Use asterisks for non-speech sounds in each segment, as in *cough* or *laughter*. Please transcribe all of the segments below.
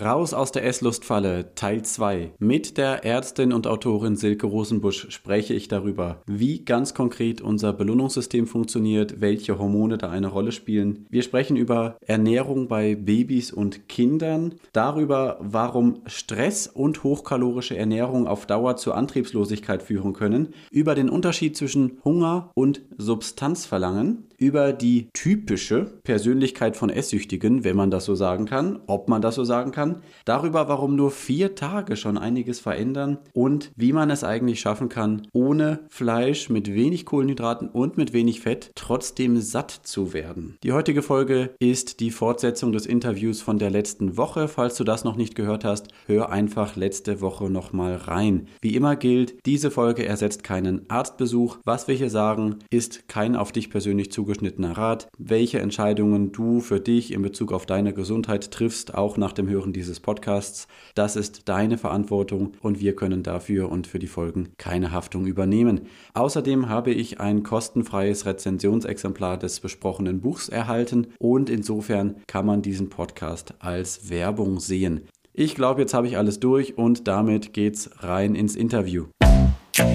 Raus aus der Esslustfalle, Teil 2. Mit der Ärztin und Autorin Silke Rosenbusch spreche ich darüber, wie ganz konkret unser Belohnungssystem funktioniert, welche Hormone da eine Rolle spielen. Wir sprechen über Ernährung bei Babys und Kindern, darüber, warum Stress und hochkalorische Ernährung auf Dauer zur Antriebslosigkeit führen können, über den Unterschied zwischen Hunger und Substanzverlangen, über die typische Persönlichkeit von Esssüchtigen, wenn man das so sagen kann, ob man das so sagen kann, darüber, warum nur vier Tage schon einiges verändern und wie man es eigentlich schaffen kann, ohne Fleisch, mit wenig Kohlenhydraten und mit wenig Fett trotzdem satt zu werden. Die heutige Folge ist die Fortsetzung des Interviews von der letzten Woche. Falls du das noch nicht gehört hast, hör einfach letzte Woche nochmal rein. Wie immer gilt, diese Folge ersetzt keinen Arztbesuch. Was wir hier sagen, ist kein auf dich persönlich zugeschnittener zugeschnittener Rat, welche Entscheidungen du für dich in Bezug auf deine Gesundheit triffst, auch nach dem Hören dieses Podcasts. Das ist deine Verantwortung und wir können dafür und für die Folgen keine Haftung übernehmen. Außerdem habe ich ein kostenfreies Rezensionsexemplar des besprochenen Buchs erhalten und insofern kann man diesen Podcast als Werbung sehen. Ich glaube, jetzt habe ich alles durch und damit geht's rein ins Interview.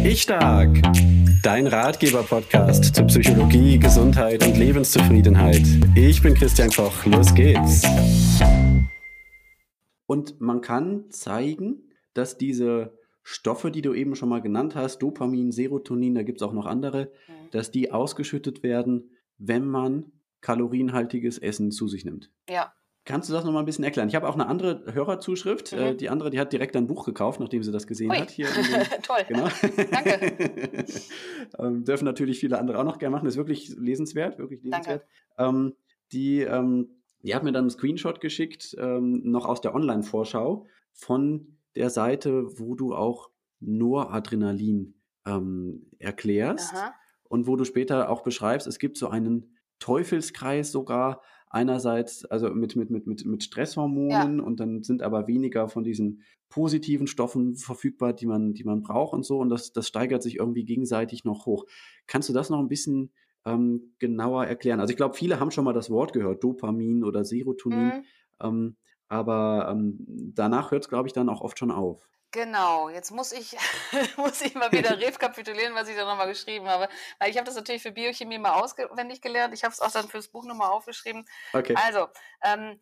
Ich stark. Dein Ratgeber-Podcast zu Psychologie, Gesundheit und Lebenszufriedenheit. Ich bin Christian Koch. Los geht's. Und man kann zeigen, dass diese Stoffe, die du eben schon mal genannt hast, Dopamin, Serotonin, da gibt es auch noch andere, mhm. dass die ausgeschüttet werden, wenn man kalorienhaltiges Essen zu sich nimmt. Ja, Kannst du das nochmal ein bisschen erklären? Ich habe auch eine andere Hörerzuschrift. Mhm. Äh, die andere, die hat direkt ein Buch gekauft, nachdem sie das gesehen Ui. hat. Hier *laughs* Toll. Genau. Danke. *laughs* ähm, dürfen natürlich viele andere auch noch gerne machen. Das ist wirklich lesenswert, wirklich lesenswert. Ähm, die, ähm, die hat mir dann einen Screenshot geschickt, ähm, noch aus der Online-Vorschau von der Seite, wo du auch Noradrenalin ähm, erklärst Aha. und wo du später auch beschreibst, es gibt so einen Teufelskreis sogar, einerseits also mit, mit, mit, mit, mit Stresshormonen ja. und dann sind aber weniger von diesen positiven Stoffen verfügbar, die man, die man braucht und so. Und das, das steigert sich irgendwie gegenseitig noch hoch. Kannst du das noch ein bisschen ähm, genauer erklären? Also ich glaube, viele haben schon mal das Wort gehört, Dopamin oder Serotonin. Mhm. Ähm, aber ähm, danach hört es, glaube ich, dann auch oft schon auf. Genau, jetzt muss ich, *laughs* muss ich mal wieder *laughs* rekapitulieren, was ich da nochmal geschrieben habe. Weil ich habe das natürlich für Biochemie mal auswendig gelernt. Ich habe es auch dann fürs Buch nochmal aufgeschrieben. Okay. Also, ähm,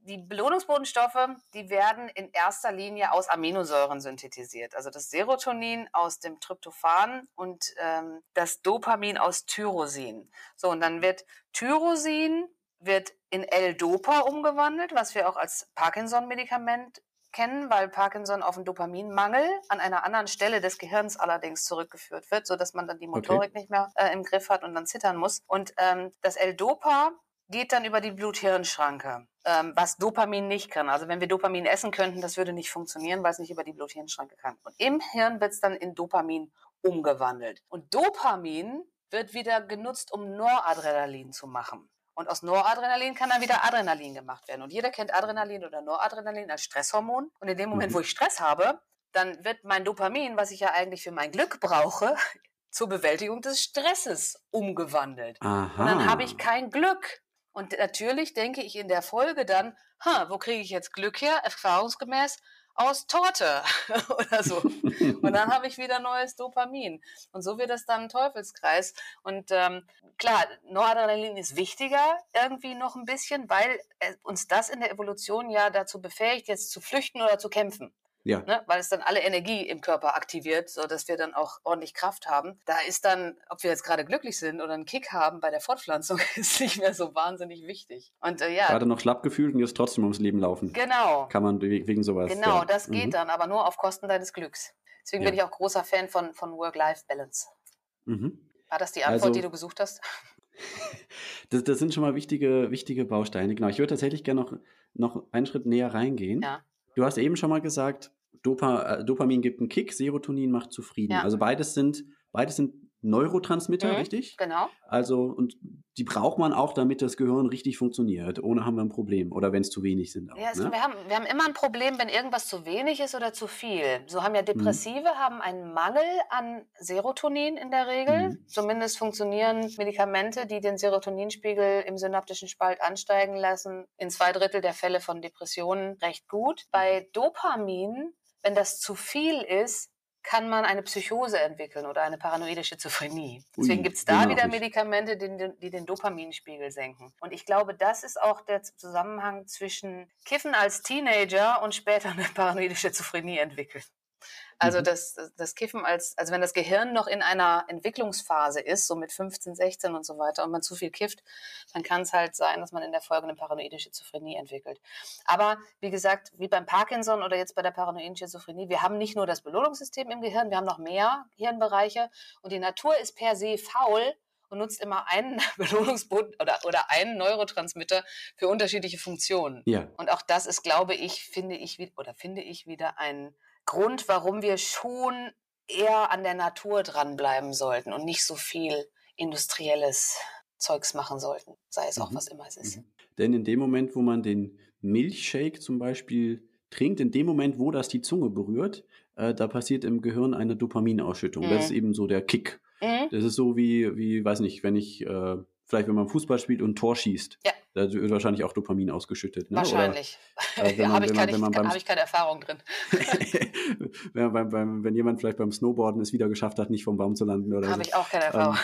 die Belohnungsbotenstoffe, die werden in erster Linie aus Aminosäuren synthetisiert. Also das Serotonin aus dem Tryptophan und ähm, das Dopamin aus Tyrosin. So, und dann wird Tyrosin wird in L-Dopa umgewandelt, was wir auch als Parkinson-Medikament kennen, weil Parkinson auf einen Dopaminmangel an einer anderen Stelle des Gehirns allerdings zurückgeführt wird, sodass man dann die Motorik okay. nicht mehr äh, im Griff hat und dann zittern muss. Und ähm, das L-Dopa geht dann über die Blut-Hirn-Schranke, ähm, was Dopamin nicht kann. Also wenn wir Dopamin essen könnten, das würde nicht funktionieren, weil es nicht über die Blut-Hirn-Schranke kann. Und im Hirn wird es dann in Dopamin umgewandelt. Und Dopamin wird wieder genutzt, um Noradrenalin zu machen. Und aus Noradrenalin kann dann wieder Adrenalin gemacht werden. Und jeder kennt Adrenalin oder Noradrenalin als Stresshormon. Und in dem Moment, mhm. wo ich Stress habe, dann wird mein Dopamin, was ich ja eigentlich für mein Glück brauche, *laughs* zur Bewältigung des Stresses umgewandelt. Aha. Und dann habe ich kein Glück. Und natürlich denke ich in der Folge dann, ha, wo kriege ich jetzt Glück her? Erfahrungsgemäß aus Torte *laughs* oder so. Und dann habe ich wieder neues Dopamin. Und so wird es dann ein Teufelskreis. Und ähm, klar, Noradrenalin ist wichtiger irgendwie noch ein bisschen, weil uns das in der Evolution ja dazu befähigt, jetzt zu flüchten oder zu kämpfen. Ja. Ne? Weil es dann alle Energie im Körper aktiviert, sodass wir dann auch ordentlich Kraft haben. Da ist dann, ob wir jetzt gerade glücklich sind oder einen Kick haben bei der Fortpflanzung, *laughs* ist nicht mehr so wahnsinnig wichtig. Und äh, ja. Gerade noch schlapp gefühlt und jetzt trotzdem ums Leben laufen. Genau. Kann man wegen sowas. Genau, ja. das geht mhm. dann, aber nur auf Kosten deines Glücks. Deswegen ja. bin ich auch großer Fan von, von Work-Life-Balance. Mhm. War das die Antwort, also, die du gesucht hast? *laughs* *laughs* das, das, sind schon mal wichtige, wichtige Bausteine. Genau. Ich würde tatsächlich gerne noch, noch einen Schritt näher reingehen. Ja. Du hast eben schon mal gesagt, Dopa, äh, Dopamin gibt einen Kick, Serotonin macht zufrieden. Ja. Also beides sind, beides sind Neurotransmitter, mhm, richtig? Genau. Also, und die braucht man auch, damit das Gehirn richtig funktioniert. Ohne haben wir ein Problem. Oder wenn es zu wenig sind. Auch, ja, also ne? wir, haben, wir haben immer ein Problem, wenn irgendwas zu wenig ist oder zu viel. So haben ja mhm. Depressive mhm. haben einen Mangel an Serotonin in der Regel. Mhm. Zumindest funktionieren Medikamente, die den Serotoninspiegel im synaptischen Spalt ansteigen lassen, in zwei Drittel der Fälle von Depressionen recht gut. Bei Dopamin, wenn das zu viel ist, kann man eine Psychose entwickeln oder eine paranoide Schizophrenie. Deswegen gibt es da genau. wieder Medikamente, die, die, den Dopaminspiegel senken. Und ich glaube, das ist auch der Zusammenhang zwischen Kiffen als Teenager und später eine *laughs* paranoide Schizophrenie entwickeln. Also mhm. das, das Kiffen als, also wenn das Gehirn noch in einer Entwicklungsphase ist, so mit 15, 16 und so weiter, und man zu viel kifft, dann kann es halt sein, dass man in der Folge eine paranoide Schizophrenie entwickelt. Aber wie gesagt, wie beim Parkinson oder jetzt bei der paranoiden Schizophrenie, wir haben nicht nur das Belohnungssystem im Gehirn, wir haben noch mehr Hirnbereiche und die Natur ist per se faul und nutzt immer einen *laughs* Belohnungsboden oder, oder einen Neurotransmitter für unterschiedliche Funktionen. Ja. Und auch das ist, glaube ich, finde ich, oder finde ich wieder ein Grund, warum wir schon eher an der Natur dranbleiben sollten und nicht so viel industrielles Zeugs machen sollten, sei es auch mhm. was immer es ist. Mhm. Denn in dem Moment, wo man den Milchshake zum Beispiel trinkt, in dem Moment, wo das die Zunge berührt, äh, da passiert im Gehirn eine Dopaminausschüttung. Mhm. Das ist eben so der Kick. Mhm. Das ist so wie, wie, weiß nicht, wenn ich, äh, vielleicht wenn man Fußball spielt und Tor schießt. Ja. Da wird wahrscheinlich auch Dopamin ausgeschüttet. Ne? Wahrscheinlich. Äh, *laughs* Habe ich, keine, hab ich keine Erfahrung drin. *laughs* wenn, beim, beim, wenn jemand vielleicht beim Snowboarden es wieder geschafft hat, nicht vom Baum zu landen oder Habe so. ich auch keine Erfahrung.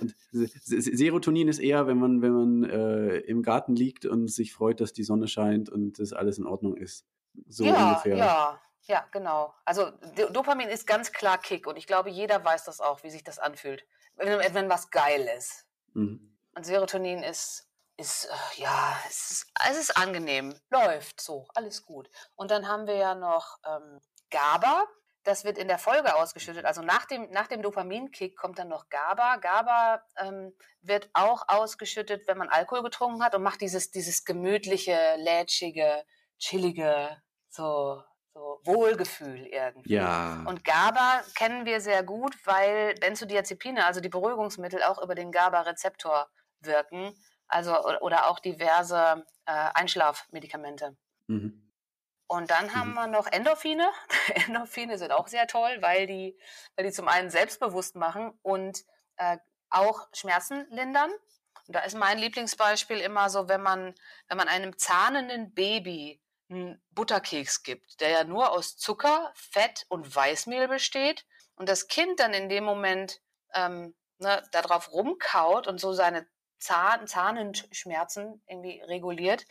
Ähm, Serotonin ist eher, wenn man, wenn man äh, im Garten liegt und sich freut, dass die Sonne scheint und das alles in Ordnung ist. So ja, ungefähr. Ja, ja, genau. Also Dopamin ist ganz klar Kick und ich glaube, jeder weiß das auch, wie sich das anfühlt, wenn, wenn was geil ist. Mhm. Und Serotonin ist ist, äh, ja, es ist, es ist angenehm, läuft so, alles gut. Und dann haben wir ja noch ähm, GABA, das wird in der Folge ausgeschüttet. Also nach dem, nach dem Dopaminkick kommt dann noch GABA. GABA ähm, wird auch ausgeschüttet, wenn man Alkohol getrunken hat und macht dieses, dieses gemütliche, lätschige, chillige, so, so Wohlgefühl irgendwie. Ja. Und GABA kennen wir sehr gut, weil Benzodiazepine, also die Beruhigungsmittel, auch über den GABA-Rezeptor wirken also oder auch diverse äh, Einschlafmedikamente. Mhm. Und dann mhm. haben wir noch Endorphine. *laughs* Endorphine sind auch sehr toll, weil die, weil die zum einen selbstbewusst machen und äh, auch Schmerzen lindern. Und da ist mein Lieblingsbeispiel immer so, wenn man, wenn man einem zahnenden Baby einen Butterkeks gibt, der ja nur aus Zucker, Fett und Weißmehl besteht und das Kind dann in dem Moment ähm, ne, darauf rumkaut und so seine Zahn, Zahnenschmerzen irgendwie reguliert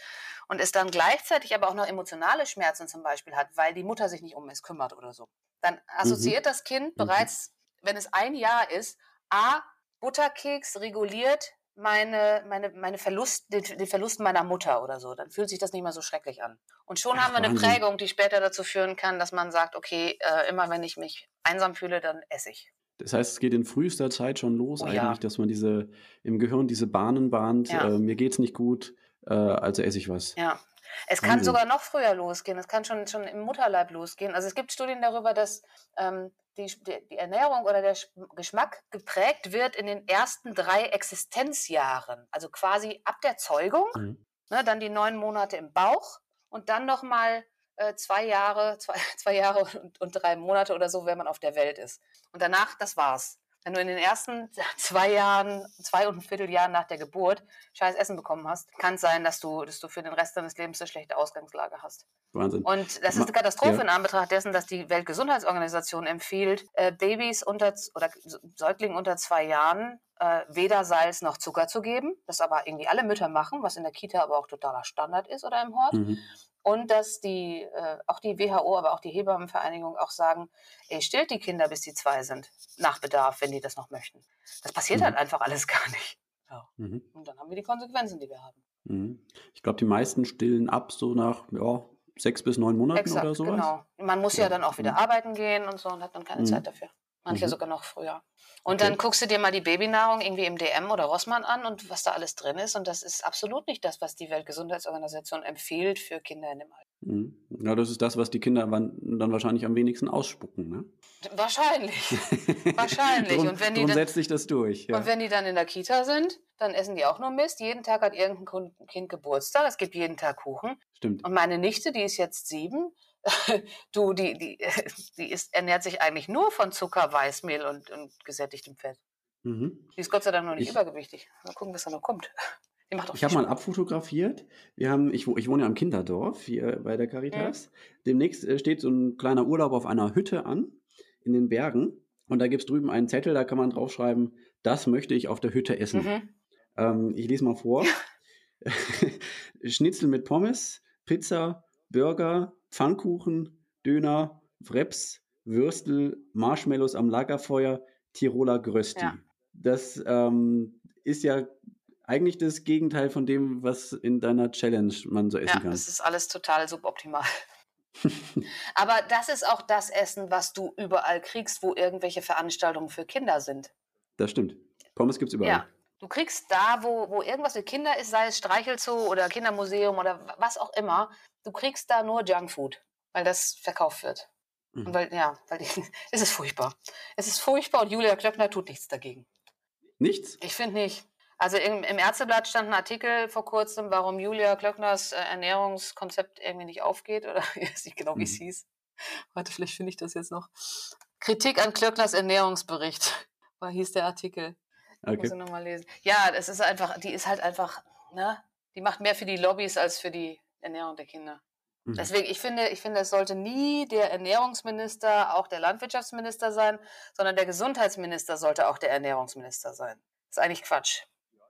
und es dann gleichzeitig aber auch noch emotionale Schmerzen zum Beispiel hat, weil die Mutter sich nicht um es kümmert oder so. Dann assoziiert mhm. das Kind mhm. bereits, wenn es ein Jahr ist, A, Butterkeks reguliert meine, meine, meine Verlust, den, den, Verlust meiner Mutter oder so. Dann fühlt sich das nicht mehr so schrecklich an. Und schon Ach, haben wir eine Wahnsinn. Prägung, die später dazu führen kann, dass man sagt, okay, äh, immer wenn ich mich einsam fühle, dann esse ich. Das heißt, es geht in frühester Zeit schon los, oh, eigentlich, ja. dass man diese im Gehirn diese Bahnen bahnt. Ja. Äh, mir geht's nicht gut, äh, also esse ich was. Ja. Es kann Wahnsinn. sogar noch früher losgehen. Es kann schon, schon im Mutterleib losgehen. Also es gibt Studien darüber, dass ähm, die, die, Ernährung oder der Geschmack geprägt wird in den ersten drei Existenzjahren. Also quasi ab der Zeugung, mhm. ne, dann die neun Monate im Bauch und dann nochmal äh, zwei Jahre, *laughs* zwei, zwei Jahre und, und drei Monate oder so, wenn man auf der Welt ist. Und danach, das war's. Wenn du in den ersten zwei Jahren, zwei und ein Vierteljahren nach der Geburt scheiß Essen bekommen hast, kann es sein, dass du, dass du für den Rest deines Lebens eine schlechte Ausgangslage hast. Wahnsinn. Und das ist eine Katastrophe ja. in Anbetracht dessen, dass die Weltgesundheitsorganisation empfiehlt, äh, Babys unter oder Säuglingen unter zwei Jahren äh, weder Salz noch Zucker zu geben, das aber irgendwie alle Mütter machen, was in der Kita aber auch totaler Standard ist oder im Hort. Mhm und dass die, äh, auch die WHO, aber auch die Hebammenvereinigung auch sagen, ey, stillt die Kinder, bis sie zwei sind, nach Bedarf, wenn die das noch möchten. Das passiert mhm. halt einfach alles *laughs* gar nicht. Ja. Mhm. Und dann haben wir die Konsequenzen, die wir haben. Mhm. Ich glaube, die meisten stillen ab so nach ja, sechs bis neun Monaten Exakt, oder sowas. Genau. Man muss ja, ja dann auch wieder mhm. arbeiten gehen und so und hat dann keine mhm. Zeit dafür. Manche mhm. sogar noch früher. Und okay. dann guckst du dir mal die Babynahrung irgendwie im DM oder Rossmann an und was da alles drin ist. Und das ist absolut nicht das, was die Weltgesundheitsorganisation empfiehlt für Kinder in dem Alter. Mhm. Ja, das ist das, was die Kinder dann wahrscheinlich am wenigsten ausspucken, ne? Wahrscheinlich. *laughs* Wahrscheinlich. drum, und wenn die dann, setzt sich das durch. Ja. Und wenn die dann in der Kita sind, dann essen die auch nur Mist. Jeden Tag hat irgendein Kind Geburtstag. Es gibt jeden Tag Kuchen. Stimmt. Und meine Nichte, die ist jetzt sieben, *laughs* du, die, die, *laughs* die ist, ernährt sich eigentlich nur von Zucker, Weißmehl und, und gesättigtem Fett. Mhm. Die ist Gott sei Dank noch nicht ich, übergewichtig. Mal gucken, was da noch kommt. *laughs* ich habe mal abfotografiert. Wir haben, ich, ich wohne ja am Kinderdorf hier bei der Caritas. Mhm. Demnächst äh, steht so ein kleiner Urlaub auf einer Hütte an in den Bergen. Und da gibt es drüben einen Zettel, da kann man draufschreiben, das möchte ich auf der Hütte essen. Mhm. Ähm, ich lese mal vor. Schnitzel mit Pommes, Pizza, Burger, Pfannkuchen, Döner, Wraps, Würstel, Marshmallows am Lagerfeuer, Tiroler Grösti. Ja. Das ähm, ist ja eigentlich das Gegenteil von dem, was in deiner Challenge man so essen ja, kann. Ja, das ist alles total suboptimal. *laughs* Aber das ist auch das Essen, was du überall kriegst, wo irgendwelche Veranstaltungen für Kinder sind. Das stimmt. Pommes gibt es überall. Ja. Du kriegst da, wo, wo irgendwas für Kinder ist, sei es Streichelzoo oder Kindermuseum oder was auch immer, du kriegst da nur Junkfood, weil das verkauft wird. Mhm. Und weil, ja, weil die, *laughs* es ist furchtbar. Es ist furchtbar und Julia Klöckner tut nichts dagegen. Nichts? Ich finde nicht. Also im, im Ärzteblatt stand ein Artikel vor kurzem, warum Julia Klöckners äh, Ernährungskonzept irgendwie nicht aufgeht oder *laughs* ich weiß nicht genau, wie es mhm. hieß. Warte, vielleicht finde ich das jetzt noch. Kritik an Klöckners Ernährungsbericht, *laughs* war hieß der Artikel. Okay. Muss ich nochmal lesen. Ja, es ist einfach, die ist halt einfach, ne, die macht mehr für die Lobbys als für die Ernährung der Kinder. Mhm. Deswegen, ich finde, ich finde, es sollte nie der Ernährungsminister auch der Landwirtschaftsminister sein, sondern der Gesundheitsminister sollte auch der Ernährungsminister sein. Das ist eigentlich Quatsch.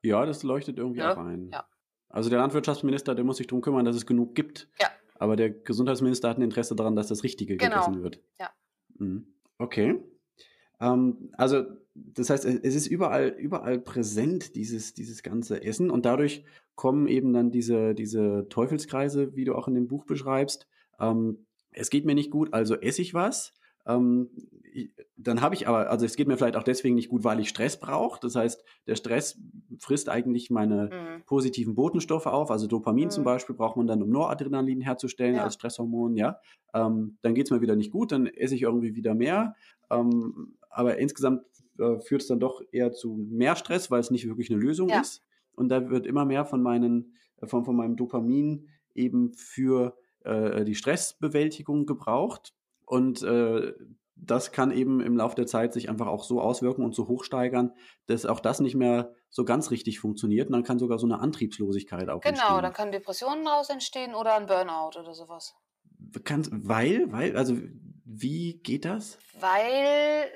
Ja, das leuchtet irgendwie ja. auch ein. Ja. Also der Landwirtschaftsminister, der muss sich darum kümmern, dass es genug gibt. Ja. Aber der Gesundheitsminister hat ein Interesse daran, dass das Richtige genau. gegessen wird. Ja. Mhm. Okay. Ähm, also das heißt, es ist überall, überall präsent, dieses, dieses ganze Essen. Und dadurch kommen eben dann diese, diese Teufelskreise, wie du auch in dem Buch beschreibst. Ähm, es geht mir nicht gut, also esse ich was. Ähm, dann habe ich aber, also es geht mir vielleicht auch deswegen nicht gut, weil ich Stress brauche. Das heißt, der Stress frisst eigentlich meine mhm. positiven Botenstoffe auf. Also Dopamin mhm. zum Beispiel braucht man dann, um Noradrenalin herzustellen ja. als Stresshormon, ja. Ähm, dann geht es mir wieder nicht gut, dann esse ich irgendwie wieder mehr. Ähm, aber insgesamt äh, führt es dann doch eher zu mehr Stress, weil es nicht wirklich eine Lösung ja. ist. Und da wird immer mehr von meinen, äh, von, von meinem Dopamin eben für äh, die Stressbewältigung gebraucht. Und äh, das kann eben im Laufe der Zeit sich einfach auch so auswirken und so hochsteigern, dass auch das nicht mehr so ganz richtig funktioniert. Und dann kann sogar so eine Antriebslosigkeit auch genau, entstehen. Genau, dann können Depressionen daraus entstehen oder ein Burnout oder sowas. Kann, weil, weil, also wie geht das? Weil,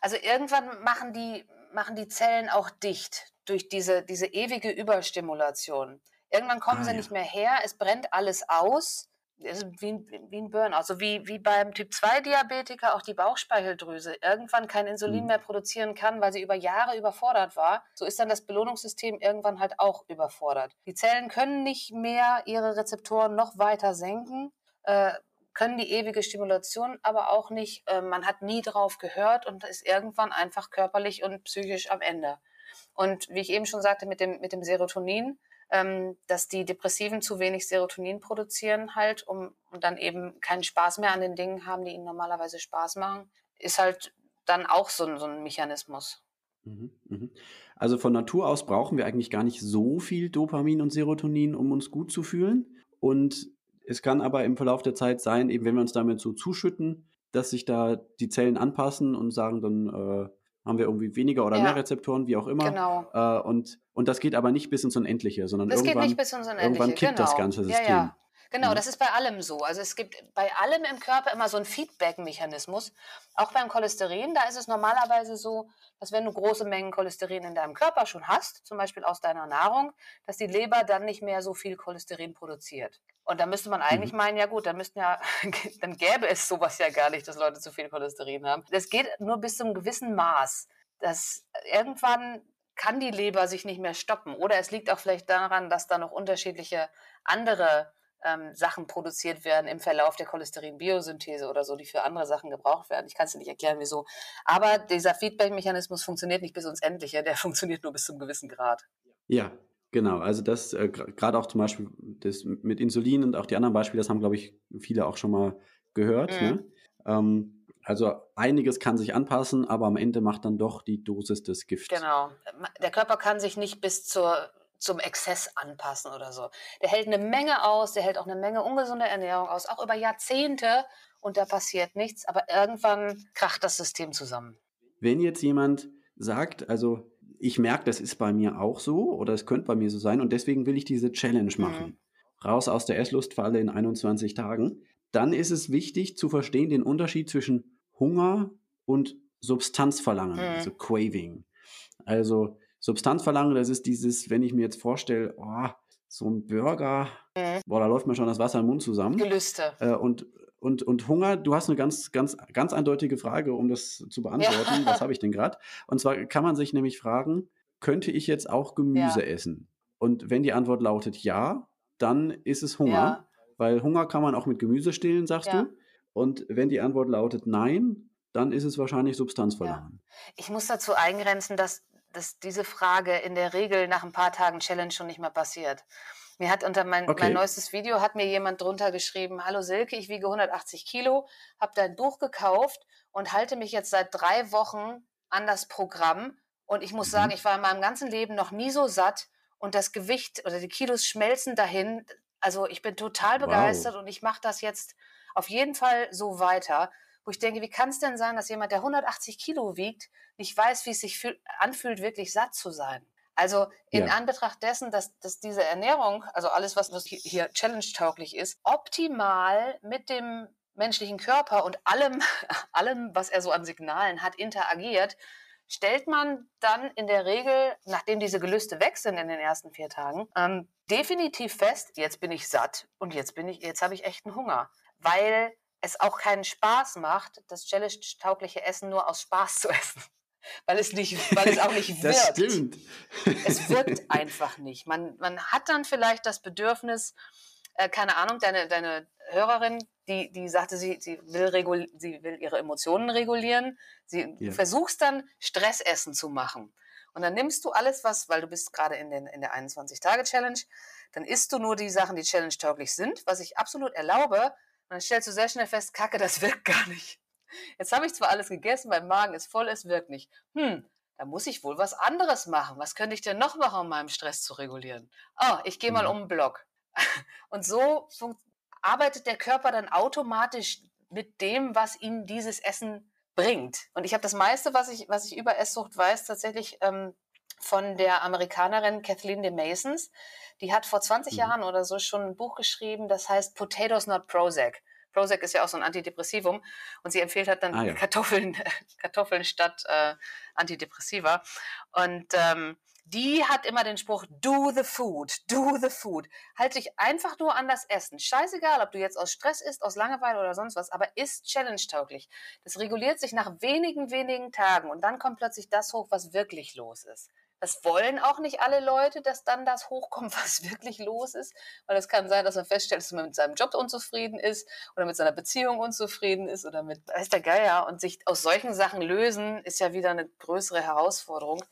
also irgendwann machen die, machen die Zellen auch dicht durch diese, diese ewige Überstimulation. Irgendwann kommen ah, sie ja. nicht mehr her, es brennt alles aus ist wie, wie ein Burnout, also wie, wie beim Typ-2-Diabetiker auch die Bauchspeicheldrüse irgendwann kein Insulin mhm. mehr produzieren kann, weil sie über Jahre überfordert war, so ist dann das Belohnungssystem irgendwann halt auch überfordert. Die Zellen können nicht mehr ihre Rezeptoren noch weiter senken, äh, können die ewige Stimulation aber auch nicht. Äh, man hat nie drauf gehört und ist irgendwann einfach körperlich und psychisch am Ende. Und wie ich eben schon sagte mit dem, mit dem Serotonin, ähm, dass die Depressiven zu wenig Serotonin produzieren halt, um, um dann eben keinen Spaß mehr an den Dingen haben, die ihnen normalerweise Spaß machen, ist halt dann auch so, ein, so ein Mechanismus. Mhm, mhm. Also von Natur aus brauchen wir eigentlich gar nicht so viel Dopamin und Serotonin, um uns gut zu fühlen. Und es kann aber im Verlauf der Zeit sein, eben wenn wir uns damit so zuschütten, dass sich da die Zellen anpassen und sagen dann, äh, haben wir irgendwie weniger oder ja. mehr Rezeptoren, wie auch immer. Genau. Äh, und, und das geht aber nicht bis ins Unendliche, sondern das irgendwann, geht nicht bis ins Unendliche. irgendwann kippt genau. das ganze System. Ja, ja. Genau, mhm. das ist bei allem so. Also es gibt bei allem im Körper immer so einen Feedback-Mechanismus. Auch beim Cholesterin, da ist es normalerweise so, dass wenn du große Mengen Cholesterin in deinem Körper schon hast, zum Beispiel aus deiner Nahrung, dass die Leber dann nicht mehr so viel Cholesterin produziert. Und da müsste man eigentlich mhm. meinen, ja gut, dann müssten ja, *laughs* dann gäbe es sowas ja gar nicht, dass Leute zu viel Cholesterin haben. Das geht nur bis zu einem gewissen Maß. dass irgendwann kann die Leber sich nicht mehr stoppen. Oder es liegt auch vielleicht daran, dass da noch unterschiedliche andere ähm, Sachen produziert werden im Verlauf der Cholesterin-Biosynthese oder so, die für andere Sachen gebraucht werden. Ich kann es dir nicht erklären, wieso. Aber dieser Feedback-Mechanismus funktioniert nicht bis ins Endliche, der *laughs* funktioniert nur bis zum gewissen Grad. Ja, genau. Also das äh, gerade auch zum Beispiel das mit Insulin und auch die anderen Beispiele, das haben, glaube ich, viele auch schon mal gehört. Mhm. Ne? Ähm, also einiges kann sich anpassen, aber am Ende macht dann doch die Dosis des Gifts. Genau. Der Körper kann sich nicht bis zur zum Exzess anpassen oder so. Der hält eine Menge aus, der hält auch eine Menge ungesunde Ernährung aus, auch über Jahrzehnte und da passiert nichts, aber irgendwann kracht das System zusammen. Wenn jetzt jemand sagt, also ich merke, das ist bei mir auch so oder es könnte bei mir so sein und deswegen will ich diese Challenge mhm. machen. Mhm. Raus aus der Esslustfalle in 21 Tagen. Dann ist es wichtig zu verstehen den Unterschied zwischen Hunger und Substanzverlangen, mhm. also Craving. Also Substanzverlangen, das ist dieses, wenn ich mir jetzt vorstelle, oh, so ein Burger, mhm. boah, da läuft mir schon das Wasser im Mund zusammen. Gelüste. Äh, und, und, und Hunger, du hast eine ganz, ganz, ganz eindeutige Frage, um das zu beantworten. Ja. Was habe ich denn gerade? Und zwar kann man sich nämlich fragen, könnte ich jetzt auch Gemüse ja. essen? Und wenn die Antwort lautet ja, dann ist es Hunger. Ja. Weil Hunger kann man auch mit Gemüse stillen, sagst du. Und wenn die Antwort lautet nein, dann ist es wahrscheinlich Substanzverlangen. Ich muss dazu eingrenzen, dass dass diese Frage in der Regel nach ein paar Tagen Challenge schon nicht mehr passiert. Mir hat unter mein, okay. mein neuestes Video hat mir jemand drunter geschrieben, hallo Silke, ich wiege 180 Kilo, habe dein Buch gekauft und halte mich jetzt seit drei Wochen an das Programm. Und ich muss mhm. sagen, ich war in meinem ganzen Leben noch nie so satt und das Gewicht oder die Kilos schmelzen dahin. Also ich bin total begeistert wow. und ich mache das jetzt auf jeden Fall so weiter wo ich denke, wie kann es denn sein, dass jemand, der 180 Kilo wiegt, nicht weiß, wie es sich anfühlt, wirklich satt zu sein? Also in ja. Anbetracht dessen, dass, dass diese Ernährung, also alles, was, was hier challenge-tauglich ist, optimal mit dem menschlichen Körper und allem, *laughs* allem, was er so an Signalen hat, interagiert, stellt man dann in der Regel, nachdem diese Gelüste weg sind in den ersten vier Tagen, ähm, definitiv fest, jetzt bin ich satt und jetzt bin ich, jetzt habe ich echten Hunger. Weil es auch keinen Spaß macht, das challenge-taugliche Essen nur aus Spaß zu *laughs* essen. Weil es nicht, weil es auch nicht *laughs* wirkt. Das stimmt. Es wirkt *laughs* einfach nicht. Man, man hat dann vielleicht das Bedürfnis, äh, keine Ahnung, deine, deine Hörerin, die, die sagte, sie, sie, will regul sie will ihre Emotionen regulieren. Sie ja. versuchst dann Stressessen zu machen. Und dann nimmst du alles, was, weil du bist gerade in, den, in der 21-Tage-Challenge, dann isst du nur die Sachen, die challenge-tauglich sind, was ich absolut erlaube, und dann stellst du sehr schnell fest, Kacke, das wirkt gar nicht. Jetzt habe ich zwar alles gegessen, mein Magen ist voll, es wirkt nicht. Hm, da muss ich wohl was anderes machen. Was könnte ich denn noch machen, um meinen Stress zu regulieren? Oh, ich gehe mal mhm. um den Block. *laughs* Und so arbeitet der Körper dann automatisch mit dem, was ihm dieses Essen bringt. Und ich habe das meiste, was ich, was ich über Esssucht weiß, tatsächlich ähm, von der Amerikanerin Kathleen de Masons. Die hat vor 20 mhm. Jahren oder so schon ein Buch geschrieben, das heißt Potatoes Not Prozac. Prozac ist ja auch so ein Antidepressivum und sie empfiehlt halt dann ah, ja. Kartoffeln, *laughs* Kartoffeln statt äh, Antidepressiva. Und ähm, die hat immer den Spruch, do the food, do the food. Halt dich einfach nur an das Essen. Scheißegal, ob du jetzt aus Stress isst, aus Langeweile oder sonst was, aber ist challenge-tauglich. Das reguliert sich nach wenigen, wenigen Tagen und dann kommt plötzlich das hoch, was wirklich los ist. Das wollen auch nicht alle Leute, dass dann das hochkommt, *laughs* was wirklich los ist. Weil es kann sein, dass man feststellt, dass man mit seinem Job unzufrieden ist oder mit seiner Beziehung unzufrieden ist oder mit, weiß der Geier. Und sich aus solchen Sachen lösen, ist ja wieder eine größere Herausforderung.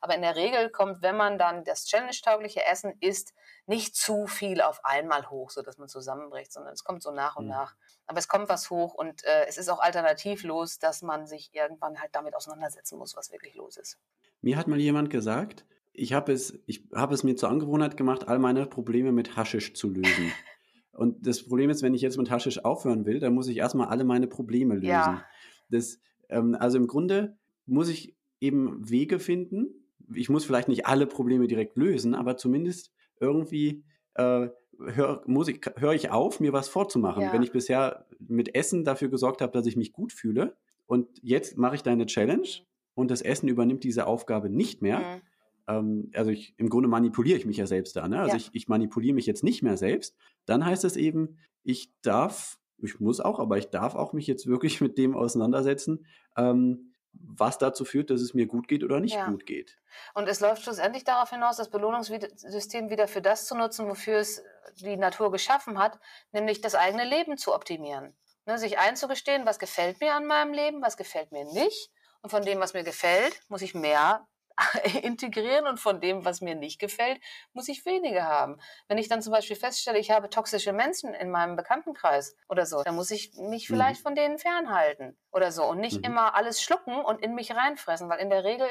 Aber in der Regel kommt, wenn man dann das challenge-taugliche Essen isst, nicht zu viel auf einmal hoch, sodass man zusammenbricht, sondern es kommt so nach und mhm. nach. Aber es kommt was hoch und äh, es ist auch alternativlos, dass man sich irgendwann halt damit auseinandersetzen muss, was wirklich los ist. Mir hat mal jemand gesagt, ich habe es, ich habe es mir zur Angewohnheit gemacht, all meine Probleme mit Haschisch zu lösen. *laughs* Und das Problem ist, wenn ich jetzt mit Haschisch aufhören will, dann muss ich erstmal alle meine Probleme lösen. Ja. Das, ähm, also im Grunde muss ich eben Wege finden. Ich muss vielleicht nicht alle Probleme direkt lösen, aber zumindest irgendwie äh, höre hör ich auf, mir was vorzumachen. Ja. Wenn ich bisher mit Essen dafür gesorgt habe, dass ich mich gut fühle und jetzt mache ich deine Challenge mhm und das Essen übernimmt diese Aufgabe nicht mehr. Mhm. Ähm, also ich, im Grunde manipuliere ich mich ja selbst da. Ne? Also ja. ich, ich manipuliere mich jetzt nicht mehr selbst. Dann heißt es eben, ich darf, ich muss auch, aber ich darf auch mich jetzt wirklich *laughs* mit dem auseinandersetzen, ähm, was dazu führt, dass es mir gut geht oder nicht ja. gut geht. Und es läuft schlussendlich darauf hinaus, das Belohnungssystem wieder für das zu nutzen, wofür es die Natur geschaffen hat, nämlich das eigene Leben zu optimieren. Ne, sich einzugestehen, was gefällt mir an meinem Leben, was gefällt mir nicht. Und von dem, was mir gefällt, muss ich mehr *laughs* integrieren und von dem, was mir nicht gefällt, muss ich weniger haben. Wenn ich dann zum Beispiel feststelle, ich habe toxische Menschen in meinem Bekanntenkreis oder so, dann muss ich mich mhm. vielleicht mhm. von denen fernhalten oder so und nicht mhm. immer alles schlucken und in mich reinfressen, weil in der Regel,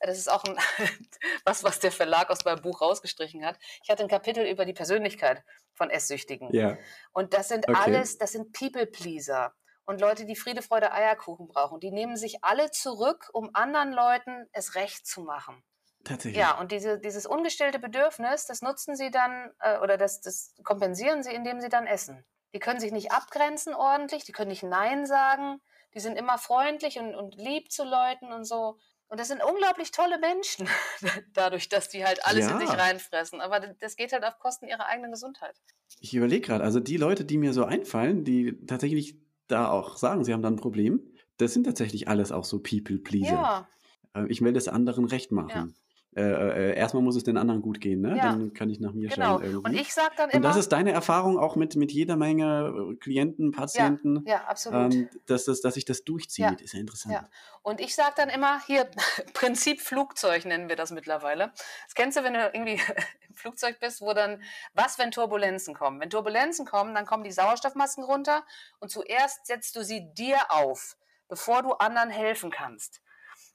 das ist auch ein, *laughs* was, was der Verlag aus meinem Buch rausgestrichen hat. Ich hatte ein Kapitel über die Persönlichkeit von Esssüchtigen. Ja. Und das sind okay. alles, das sind People-Pleaser und Leute, die Friede, Freude, Eierkuchen brauchen. Die nehmen sich alle zurück, um anderen Leuten es recht zu machen. Tatsächlich. Ja, und diese, dieses ungestillte Bedürfnis, das nutzen sie dann äh, oder das, das kompensieren sie, indem sie dann essen. Die können sich nicht abgrenzen ordentlich, die können nicht Nein sagen, die sind immer freundlich und, und lieb zu Leuten und so. Und das sind unglaublich tolle Menschen, *laughs* dadurch, dass die halt alles ja. in sich reinfressen. Aber das geht halt auf Kosten ihrer eigenen Gesundheit. Ich überlege gerade, also die Leute, die mir so einfallen, die tatsächlich da auch sagen, sie haben da ein Problem, das sind tatsächlich alles auch so People-Pleaser. Ja. Äh, ich will das anderen recht machen. Ja. Äh, äh, erstmal muss es den anderen gut gehen, ne? Ja. Dann kann ich nach mir genau. schauen. Irgendwie. Und ich sage dann immer. Und das ist deine Erfahrung auch mit, mit jeder Menge äh, Klienten, Patienten. Ja, ja absolut. Ähm, dass, dass, dass sich das durchzieht, ja. ist ja interessant. Ja. Und ich sage dann immer, hier, *laughs* Prinzip Flugzeug nennen wir das mittlerweile. Das kennst du, wenn du irgendwie *laughs* im Flugzeug bist, wo dann, was, wenn Turbulenzen kommen? Wenn Turbulenzen kommen, dann kommen die Sauerstoffmasken runter und zuerst setzt du sie dir auf, bevor du anderen helfen kannst.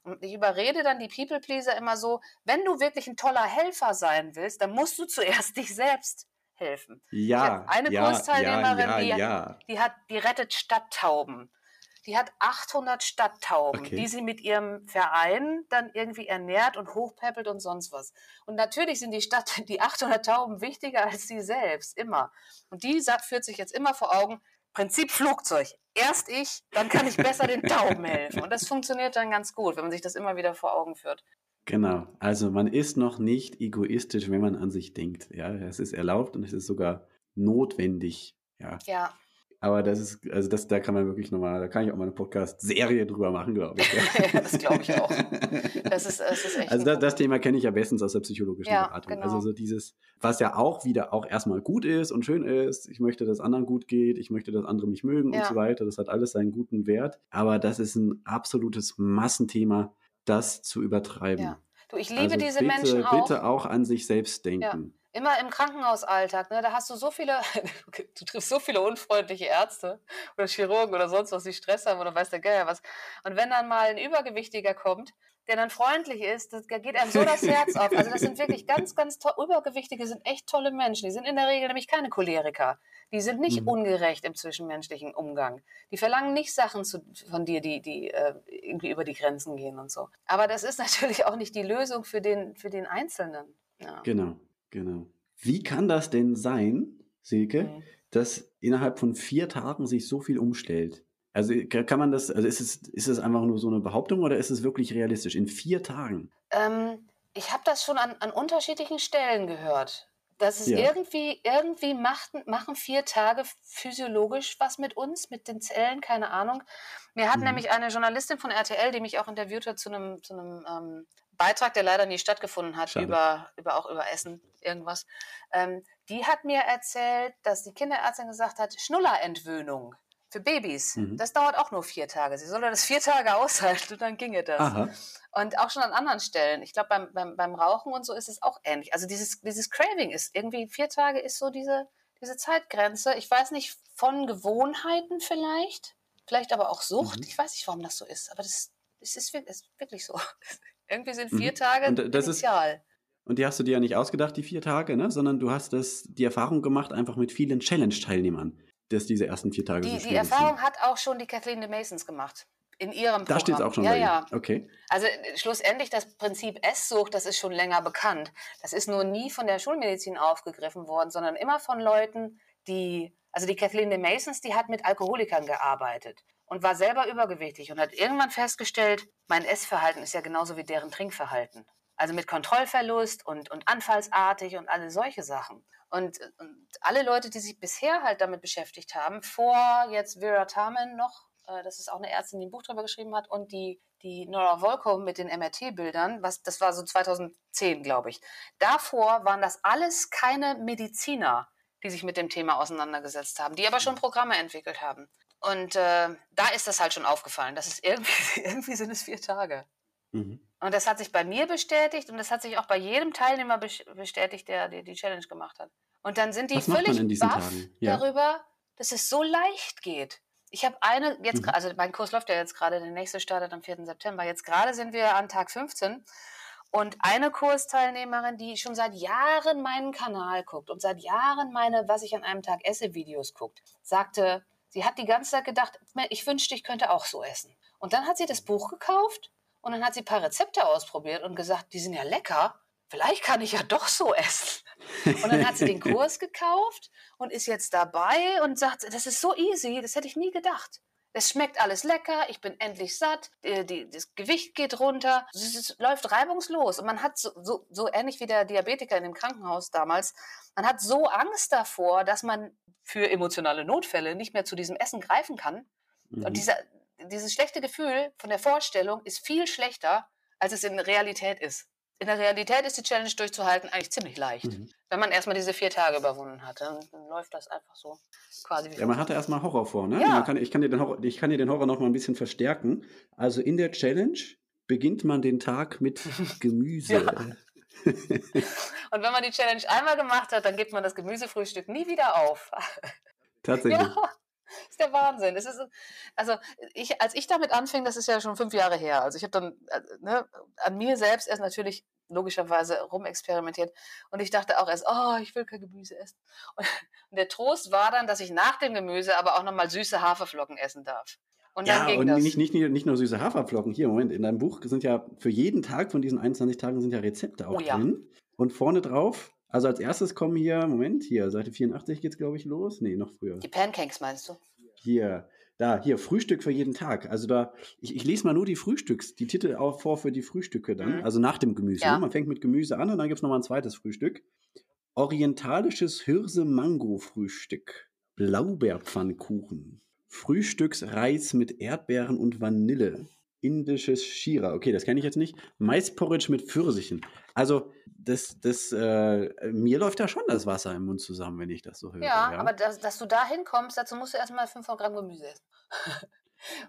Und ich überrede dann die People Pleaser immer so, wenn du wirklich ein toller Helfer sein willst, dann musst du *laughs* zuerst dich selbst helfen. Ja. eine ja, Kursteilnehmerin, ja, ja, ja. Die, die, hat, die rettet Stadttauben. Die hat 800 Stadttauben, okay. die sie mit ihrem Verein dann irgendwie ernährt und hochpäppelt und sonst was. Und natürlich sind die Stadt, *laughs* die 800 Tauben wichtiger als sie selbst, immer. Und die führt sich jetzt immer vor Augen, Prinzip Flugzeug. Erst ich, dann kann ich besser den Tauben helfen. Und das funktioniert dann ganz gut, wenn man sich das immer wieder vor Augen führt. Genau. Also man ist noch nicht egoistisch, wenn man an sich denkt. Ja, es ist erlaubt und es ist sogar notwendig. Ja. Ja. Aber das ist, also das, da kann man wirklich nochmal, da kann ich auch mal eine Podcast-Serie drüber machen, glaube ich. *laughs* Das glaube ich auch. *laughs* Das ist, das ist echt. Also das, das, Thema kenne ich ja bestens aus der psychologischen ja, Beratung. Genau. Also so dieses, was ja auch wieder auch erstmal gut ist und schön ist, ich möchte, dass anderen gut geht, ich möchte, dass andere mich mögen ja. und so weiter. Das hat alles seinen guten Wert. Aber das ist ein absolutes Massenthema, das zu übertreiben. Ja. Du, ich liebe also diese bitte, Menschen auch. Bitte auch an sich selbst denken. Ja immer im Krankenhausalltag, ne, da hast du so viele, *laughs* du triffst so viele unfreundliche Ärzte oder Chirurgen oder sonst was, die Stress haben oder weiß der Geier was. Und wenn dann mal ein Übergewichtiger kommt, der dann freundlich ist, das, da geht einem so das Herz auf. Also das sind wirklich ganz, ganz toll, Übergewichtige sind echt tolle Menschen. Die sind in der Regel nämlich keine Choleriker. Die sind nicht mhm. ungerecht im zwischenmenschlichen Umgang. Die verlangen nicht Sachen zu, von dir, die, die äh, irgendwie über die Grenzen gehen und so. Aber das ist natürlich auch nicht die Lösung für den, für den Einzelnen. Ja. Genau. Genau. Wie kann das denn sein, Silke, mhm. dass innerhalb von vier Tagen sich so viel umstellt? Also kann man das, also ist es, ist es einfach nur so eine Behauptung oder ist es wirklich realistisch? In vier Tagen? Ähm, ich habe das schon an, an unterschiedlichen Stellen gehört. Das ist ja. irgendwie, irgendwie machten, machen vier Tage physiologisch was mit uns, mit den Zellen, keine Ahnung. Mir hat mhm. nämlich eine Journalistin von RTL, die mich auch interviewt hat zu einem, zu einem ähm, Beitrag, der leider nie stattgefunden hat, über, über auch über Essen, irgendwas. Ähm, die hat mir erzählt, dass die Kinderärztin gesagt hat, Schnullerentwöhnung für Babys, mhm. das dauert auch nur vier Tage. Sie solle das vier Tage aushalten und dann ginge das. Aha. Und auch schon an anderen Stellen. Ich glaube, beim, beim, beim Rauchen und so ist es auch ähnlich. Also dieses, dieses Craving ist irgendwie, vier Tage ist so diese, diese Zeitgrenze. Ich weiß nicht, von Gewohnheiten vielleicht, vielleicht aber auch Sucht. Mhm. Ich weiß nicht, warum das so ist, aber das, das ist, ist wirklich so. *laughs* Irgendwie sind vier mhm. Tage und das initial. Ist, und die hast du dir ja nicht ausgedacht, die vier Tage, ne? sondern du hast das, die Erfahrung gemacht, einfach mit vielen Challenge-Teilnehmern, dass diese ersten vier Tage Die, so die Erfahrung sind. hat auch schon die Kathleen de Masons gemacht. In ihrem Programm. Da steht es auch schon ja, ja. Okay. Also äh, schlussendlich das Prinzip Esssucht, das ist schon länger bekannt. Das ist nur nie von der Schulmedizin aufgegriffen worden, sondern immer von Leuten, die, also die Kathleen de Masons, die hat mit Alkoholikern gearbeitet und war selber übergewichtig und hat irgendwann festgestellt, mein Essverhalten ist ja genauso wie deren Trinkverhalten. Also mit Kontrollverlust und, und anfallsartig und alle solche Sachen. Und, und alle Leute, die sich bisher halt damit beschäftigt haben, vor jetzt Vera Tarman noch, Äh, das ist auch eine Ärztin, die ein Buch darüber geschrieben hat. Und die, die Nora Volkow mit den MRT-Bildern, was, das war so 2010, glaube ich. Davor waren das alles keine Mediziner, die sich mit dem Thema auseinandergesetzt haben, die aber schon Programme entwickelt haben. Und äh, da ist das halt schon aufgefallen. Das ist irgendwie, *laughs* irgendwie sind es vier Tage. Mhm. Und das hat sich bei mir bestätigt und das hat sich auch bei jedem Teilnehmer bestätigt, der, der die Challenge gemacht hat. Und dann sind die Was völlig baff ja. darüber, dass es so leicht geht. Ich habe eine, jetzt, mhm. also mein Kurs läuft ja jetzt gerade, der nächste startet am 4. September. Jetzt gerade sind wir an Tag 15 und eine Kursteilnehmerin, die schon seit Jahren meinen Kanal guckt und seit Jahren meine Was ich an einem Tag esse Videos guckt, sagte, sie hat die ganze Zeit gedacht, ich wünschte, ich könnte auch so essen. Und dann hat sie das Buch gekauft und dann hat sie ein paar Rezepte ausprobiert und gesagt, die sind ja lecker. Vielleicht kann ich ja doch so essen. *laughs* Und dann hat sie den Kurs gekauft und ist jetzt dabei und sagt, das ist so easy, das hätte ich nie gedacht. Es schmeckt alles lecker, ich bin endlich satt, die, die, das Gewicht geht runter, es, es, läuft reibungslos. Und man hat so, so, so ähnlich wie der Diabetiker in dem Krankenhaus damals, man hat so Angst davor, dass man für emotionale Notfälle nicht mehr zu diesem Essen greifen kann. Mhm. Und dieser, dieses schlechte Gefühl von der Vorstellung ist viel schlechter, als es in Realität ist in der Realität ist die Challenge durchzuhalten eigentlich ziemlich leicht. Mhm. Wenn man erstmal diese vier Tage überwunden hat, dann, dann läuft das einfach so quasi. ja, man hatte erstmal Horror vor, ne? Ja. Kann, ich, kann dir den Horror, ich kann dir den Horror noch mal ein bisschen verstärken. Also in der Challenge beginnt man den Tag mit *laughs* Gemüse. Und wenn man die Challenge einmal gemacht hat, dann gibt man das Gemüsefrühstück nie wieder auf. Tatsächlich. *laughs* Ja. Das *laughs* ist der Wahnsinn. Es ist, also ich, als ich damit anfing, das ist ja schon fünf Jahre her. Also ich habe dann äh, ne, an mir selbst erst natürlich logischerweise rumexperimentiert und ich dachte auch erst, oh, ich will kein Gemüse essen. *laughs* Und, der Trost war dann, dass ich nach dem Gemüse aber auch nochmal süße Haferflocken essen darf. Und dann ja, ging und das. Nicht, nicht, nicht nur süße Haferflocken. Hier, Moment, in deinem Buch sind ja für jeden Tag von diesen 21 Tagen sind ja Rezepte auch oh, ja. drin. Und vorne drauf also als erstes kommen hier, Moment, hier, Seite 84 geht es, glaube ich, los. Nee, noch früher. Die Pancakes meinst du? Hier, da, hier, Frühstück für jeden Tag. Also da, ich, ich lese mal nur die Frühstücks, die Titel auch vor für die Frühstücke dann, mhm. also nach dem Gemüse. Ja. Ne? Man fängt mit Gemüse an und dann gibt es nochmal ein zweites Frühstück. Orientalisches Hirse-Mango-Frühstück. Blaubeerpfannkuchen. Frühstücksreis mit Erdbeeren und Vanille. Indisches Shira. Okay, das kenne ich jetzt nicht. Maisporridge mit Pfirsichen. Also, das, das, äh, mir läuft da schon das Wasser im Mund zusammen, wenn ich das so höre. Ja, ja. aber das, dass du da hinkommst, dazu musst du erstmal 500 Gramm Gemüse essen. *laughs*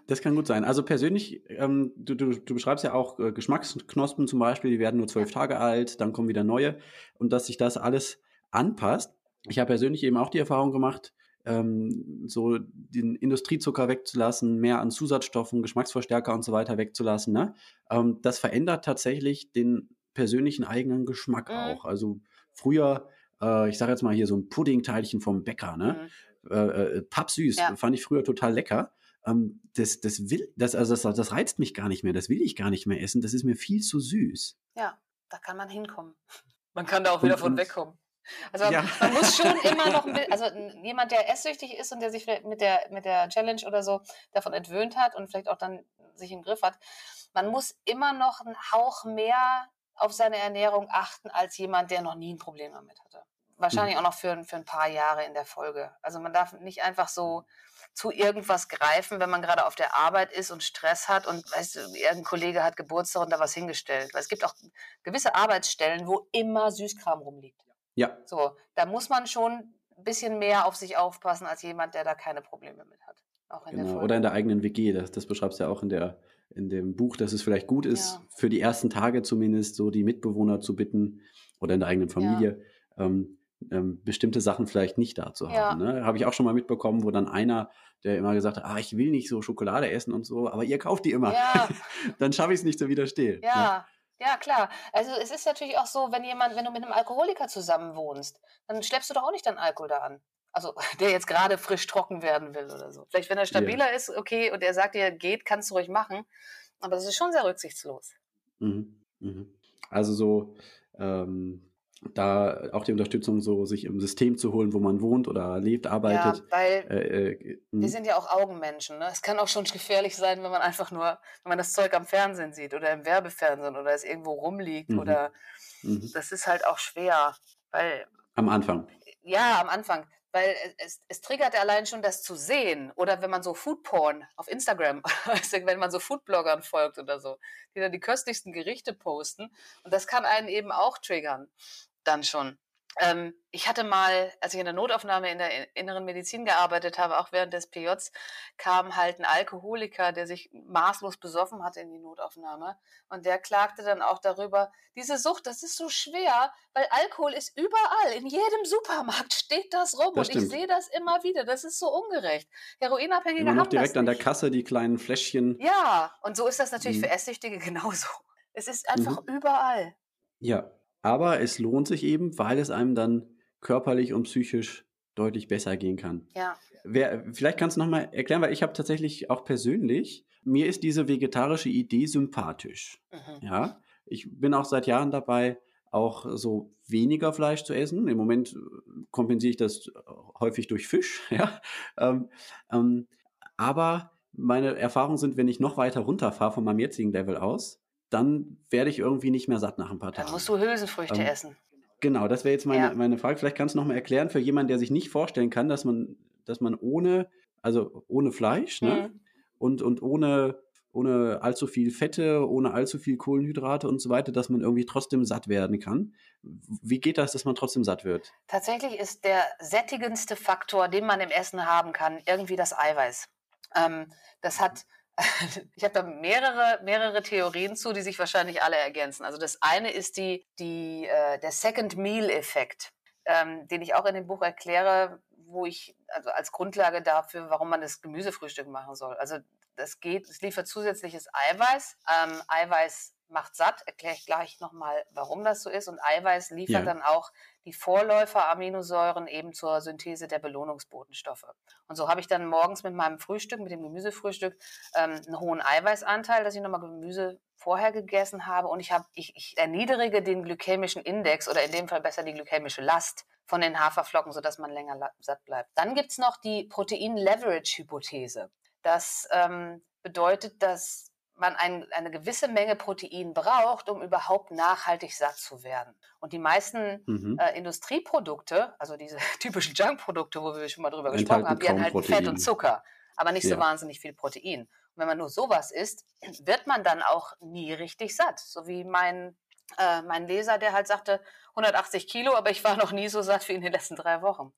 Das kann gut sein. Also persönlich, ähm, du, du, du beschreibst ja auch äh, Geschmacksknospen zum Beispiel, die werden nur zwölf Tage alt, dann kommen wieder neue und dass sich das alles anpasst. Ich habe persönlich eben auch die Erfahrung gemacht, ähm, so den Industriezucker wegzulassen, mehr an Zusatzstoffen, Geschmacksverstärker und so weiter wegzulassen. Ne? Ähm, das verändert tatsächlich den persönlichen eigenen Geschmack mhm. auch. Also früher, äh, ich sage jetzt mal hier so ein Puddingteilchen vom Bäcker, ne? Mhm. Äh, äh, pappsüß, ja. fand ich früher total lecker. Ähm, das, das will, das, also das, das reizt mich gar nicht mehr, das will ich gar nicht mehr essen, das ist mir viel zu süß. Ja, da kann man hinkommen. Man kann da auch wieder und, von wegkommen. Also ja. man muss schon *laughs* immer noch ein bisschen, also jemand, der esssüchtig ist und der sich mit der, mit der Challenge oder so davon entwöhnt hat und vielleicht auch dann sich im Griff hat, man muss immer noch einen Hauch mehr auf seine Ernährung achten als jemand, der noch nie ein Problem damit hatte. Wahrscheinlich mhm. auch noch für, für ein paar Jahre in der Folge. Also man darf nicht einfach so zu irgendwas greifen, wenn man gerade auf der Arbeit ist und Stress hat und weißt du, irgendein Kollege hat Geburtstag und da was hingestellt. Weil es gibt auch gewisse Arbeitsstellen, wo immer Süßkram rumliegt. Ja. So, da muss man schon ein bisschen mehr auf sich aufpassen als jemand, der da keine Probleme mit hat. genau. Oder in der eigenen WG, das, das beschreibst du ja auch in, der, in dem Buch, dass es vielleicht gut ist, ja. für die ersten Tage zumindest so die Mitbewohner zu bitten oder in der eigenen Familie. Ja. Ähm, ähm, bestimmte Sachen vielleicht nicht da zu haben. Ja. Ne? Habe ich auch schon mal mitbekommen, wo dann einer, der immer gesagt hat, ah, ich will nicht so Schokolade essen und so, aber ihr kauft die immer. *laughs* Dann schaffe ich es nicht zu widerstehen. Ja. Ne? Ja, klar. Also es ist natürlich auch so, wenn jemand, wenn du mit einem Alkoholiker zusammen wohnst, dann schleppst du doch auch nicht deinen Alkohol da an. Also *laughs* der jetzt gerade frisch trocken werden will oder so. Vielleicht, wenn er stabiler ja. ist, okay, und er sagt dir, geht, kannst du ruhig machen. Aber das ist schon sehr rücksichtslos. Mhm. Mhm. Also so, ähm, da auch die Unterstützung, so sich im System zu holen, wo man wohnt oder lebt, arbeitet. Ja, weil äh, äh, wir hm. sind ja auch Augenmenschen. Ne? Es kann auch schon gefährlich sein, wenn man einfach nur, wenn man das Zeug am Fernsehen sieht oder im Werbefernsehen oder es irgendwo rumliegt mhm. oder mhm. das ist halt auch schwer, weil am Anfang. Ja, am Anfang. Weil es, es triggert allein schon das zu sehen. Oder wenn man so Foodporn auf Instagram, *laughs* wenn man so Foodbloggern folgt oder so, die dann die köstlichsten Gerichte posten. Und das kann einen eben auch triggern, dann schon. Ähm, ich hatte mal, als ich in der Notaufnahme in der inneren Medizin gearbeitet habe, auch während des PJs, kam halt ein Alkoholiker, der sich maßlos besoffen hatte in die Notaufnahme. Und der klagte dann auch darüber, diese Sucht, das ist so schwer, weil Alkohol ist überall. In jedem Supermarkt steht das rum. Das und ich sehe das immer wieder. Das ist so ungerecht. Heroinabhängige immer noch haben direkt das an der Kasse die kleinen Fläschchen. Ja, und so ist das natürlich mhm. für Esssüchtige *laughs* genauso. Es ist einfach mhm. überall. Ja, aber es lohnt sich eben, weil es einem dann körperlich und psychisch deutlich besser gehen kann. Ja. Wer, vielleicht kannst du nochmal erklären, weil ich habe tatsächlich auch persönlich, mir ist diese vegetarische Idee sympathisch. Mhm. Ja, ich bin auch seit Jahren dabei, auch so weniger Fleisch zu essen. Im Moment kompensiere ich das häufig durch Fisch. *laughs* Ja, ähm, ähm, aber meine Erfahrungen sind, wenn ich noch weiter runterfahre von meinem jetzigen Level aus, dann werde ich irgendwie nicht mehr satt nach ein paar Tagen. Dann musst du Hülsenfrüchte ähm, essen. Genau, das wäre jetzt meine, ja. meine Frage. Vielleicht kannst du noch mal erklären für jemanden, der sich nicht vorstellen kann, dass man, dass man ohne, also ohne Fleisch ne? Mhm. und, und ohne, ohne allzu viel Fette, ohne allzu viel Kohlenhydrate und so weiter, dass man irgendwie trotzdem satt werden kann. Wie geht das, dass man trotzdem satt wird? Tatsächlich ist der sättigendste Faktor, den man im Essen haben kann, irgendwie das Eiweiß. Ähm, das hat *laughs* ich habe da mehrere, mehrere Theorien zu, die sich wahrscheinlich alle ergänzen. Also das eine ist die, die, äh, der Second Meal-Effekt, ähm, den ich auch in dem Buch erkläre, wo ich also als Grundlage dafür, warum man das Gemüsefrühstück machen soll. Also das geht, es liefert zusätzliches Eiweiß. Ähm, Eiweiß macht satt, erkläre ich gleich nochmal, warum das so ist. Und Eiweiß liefert ja. dann auch die Vorläufer-Aminosäuren eben zur Synthese der Belohnungsbotenstoffe. Und so habe ich dann morgens mit meinem Frühstück, mit dem Gemüsefrühstück, ähm, einen hohen Eiweißanteil, dass ich nochmal Gemüse vorher gegessen habe. Und ich, habe, ich, ich erniedrige den glykämischen Index oder in dem Fall besser die glykämische Last von den Haferflocken, sodass man länger satt bleibt. Dann gibt es noch die Protein-Leverage-Hypothese. Das ähm, bedeutet, dass man ein, eine gewisse Menge Protein braucht, um überhaupt nachhaltig satt zu werden. Und die meisten mhm. äh, Industrieprodukte, also diese *laughs* typischen Junkprodukte, wo wir schon mal drüber gesprochen haben, die enthalten Protein. Fett und Zucker, aber nicht ja. so wahnsinnig viel Protein. Und wenn man nur sowas isst, wird man dann auch nie richtig satt. So wie mein, äh, mein Leser, der halt sagte, 180 Kilo, aber ich war noch nie so satt wie in den letzten drei Wochen.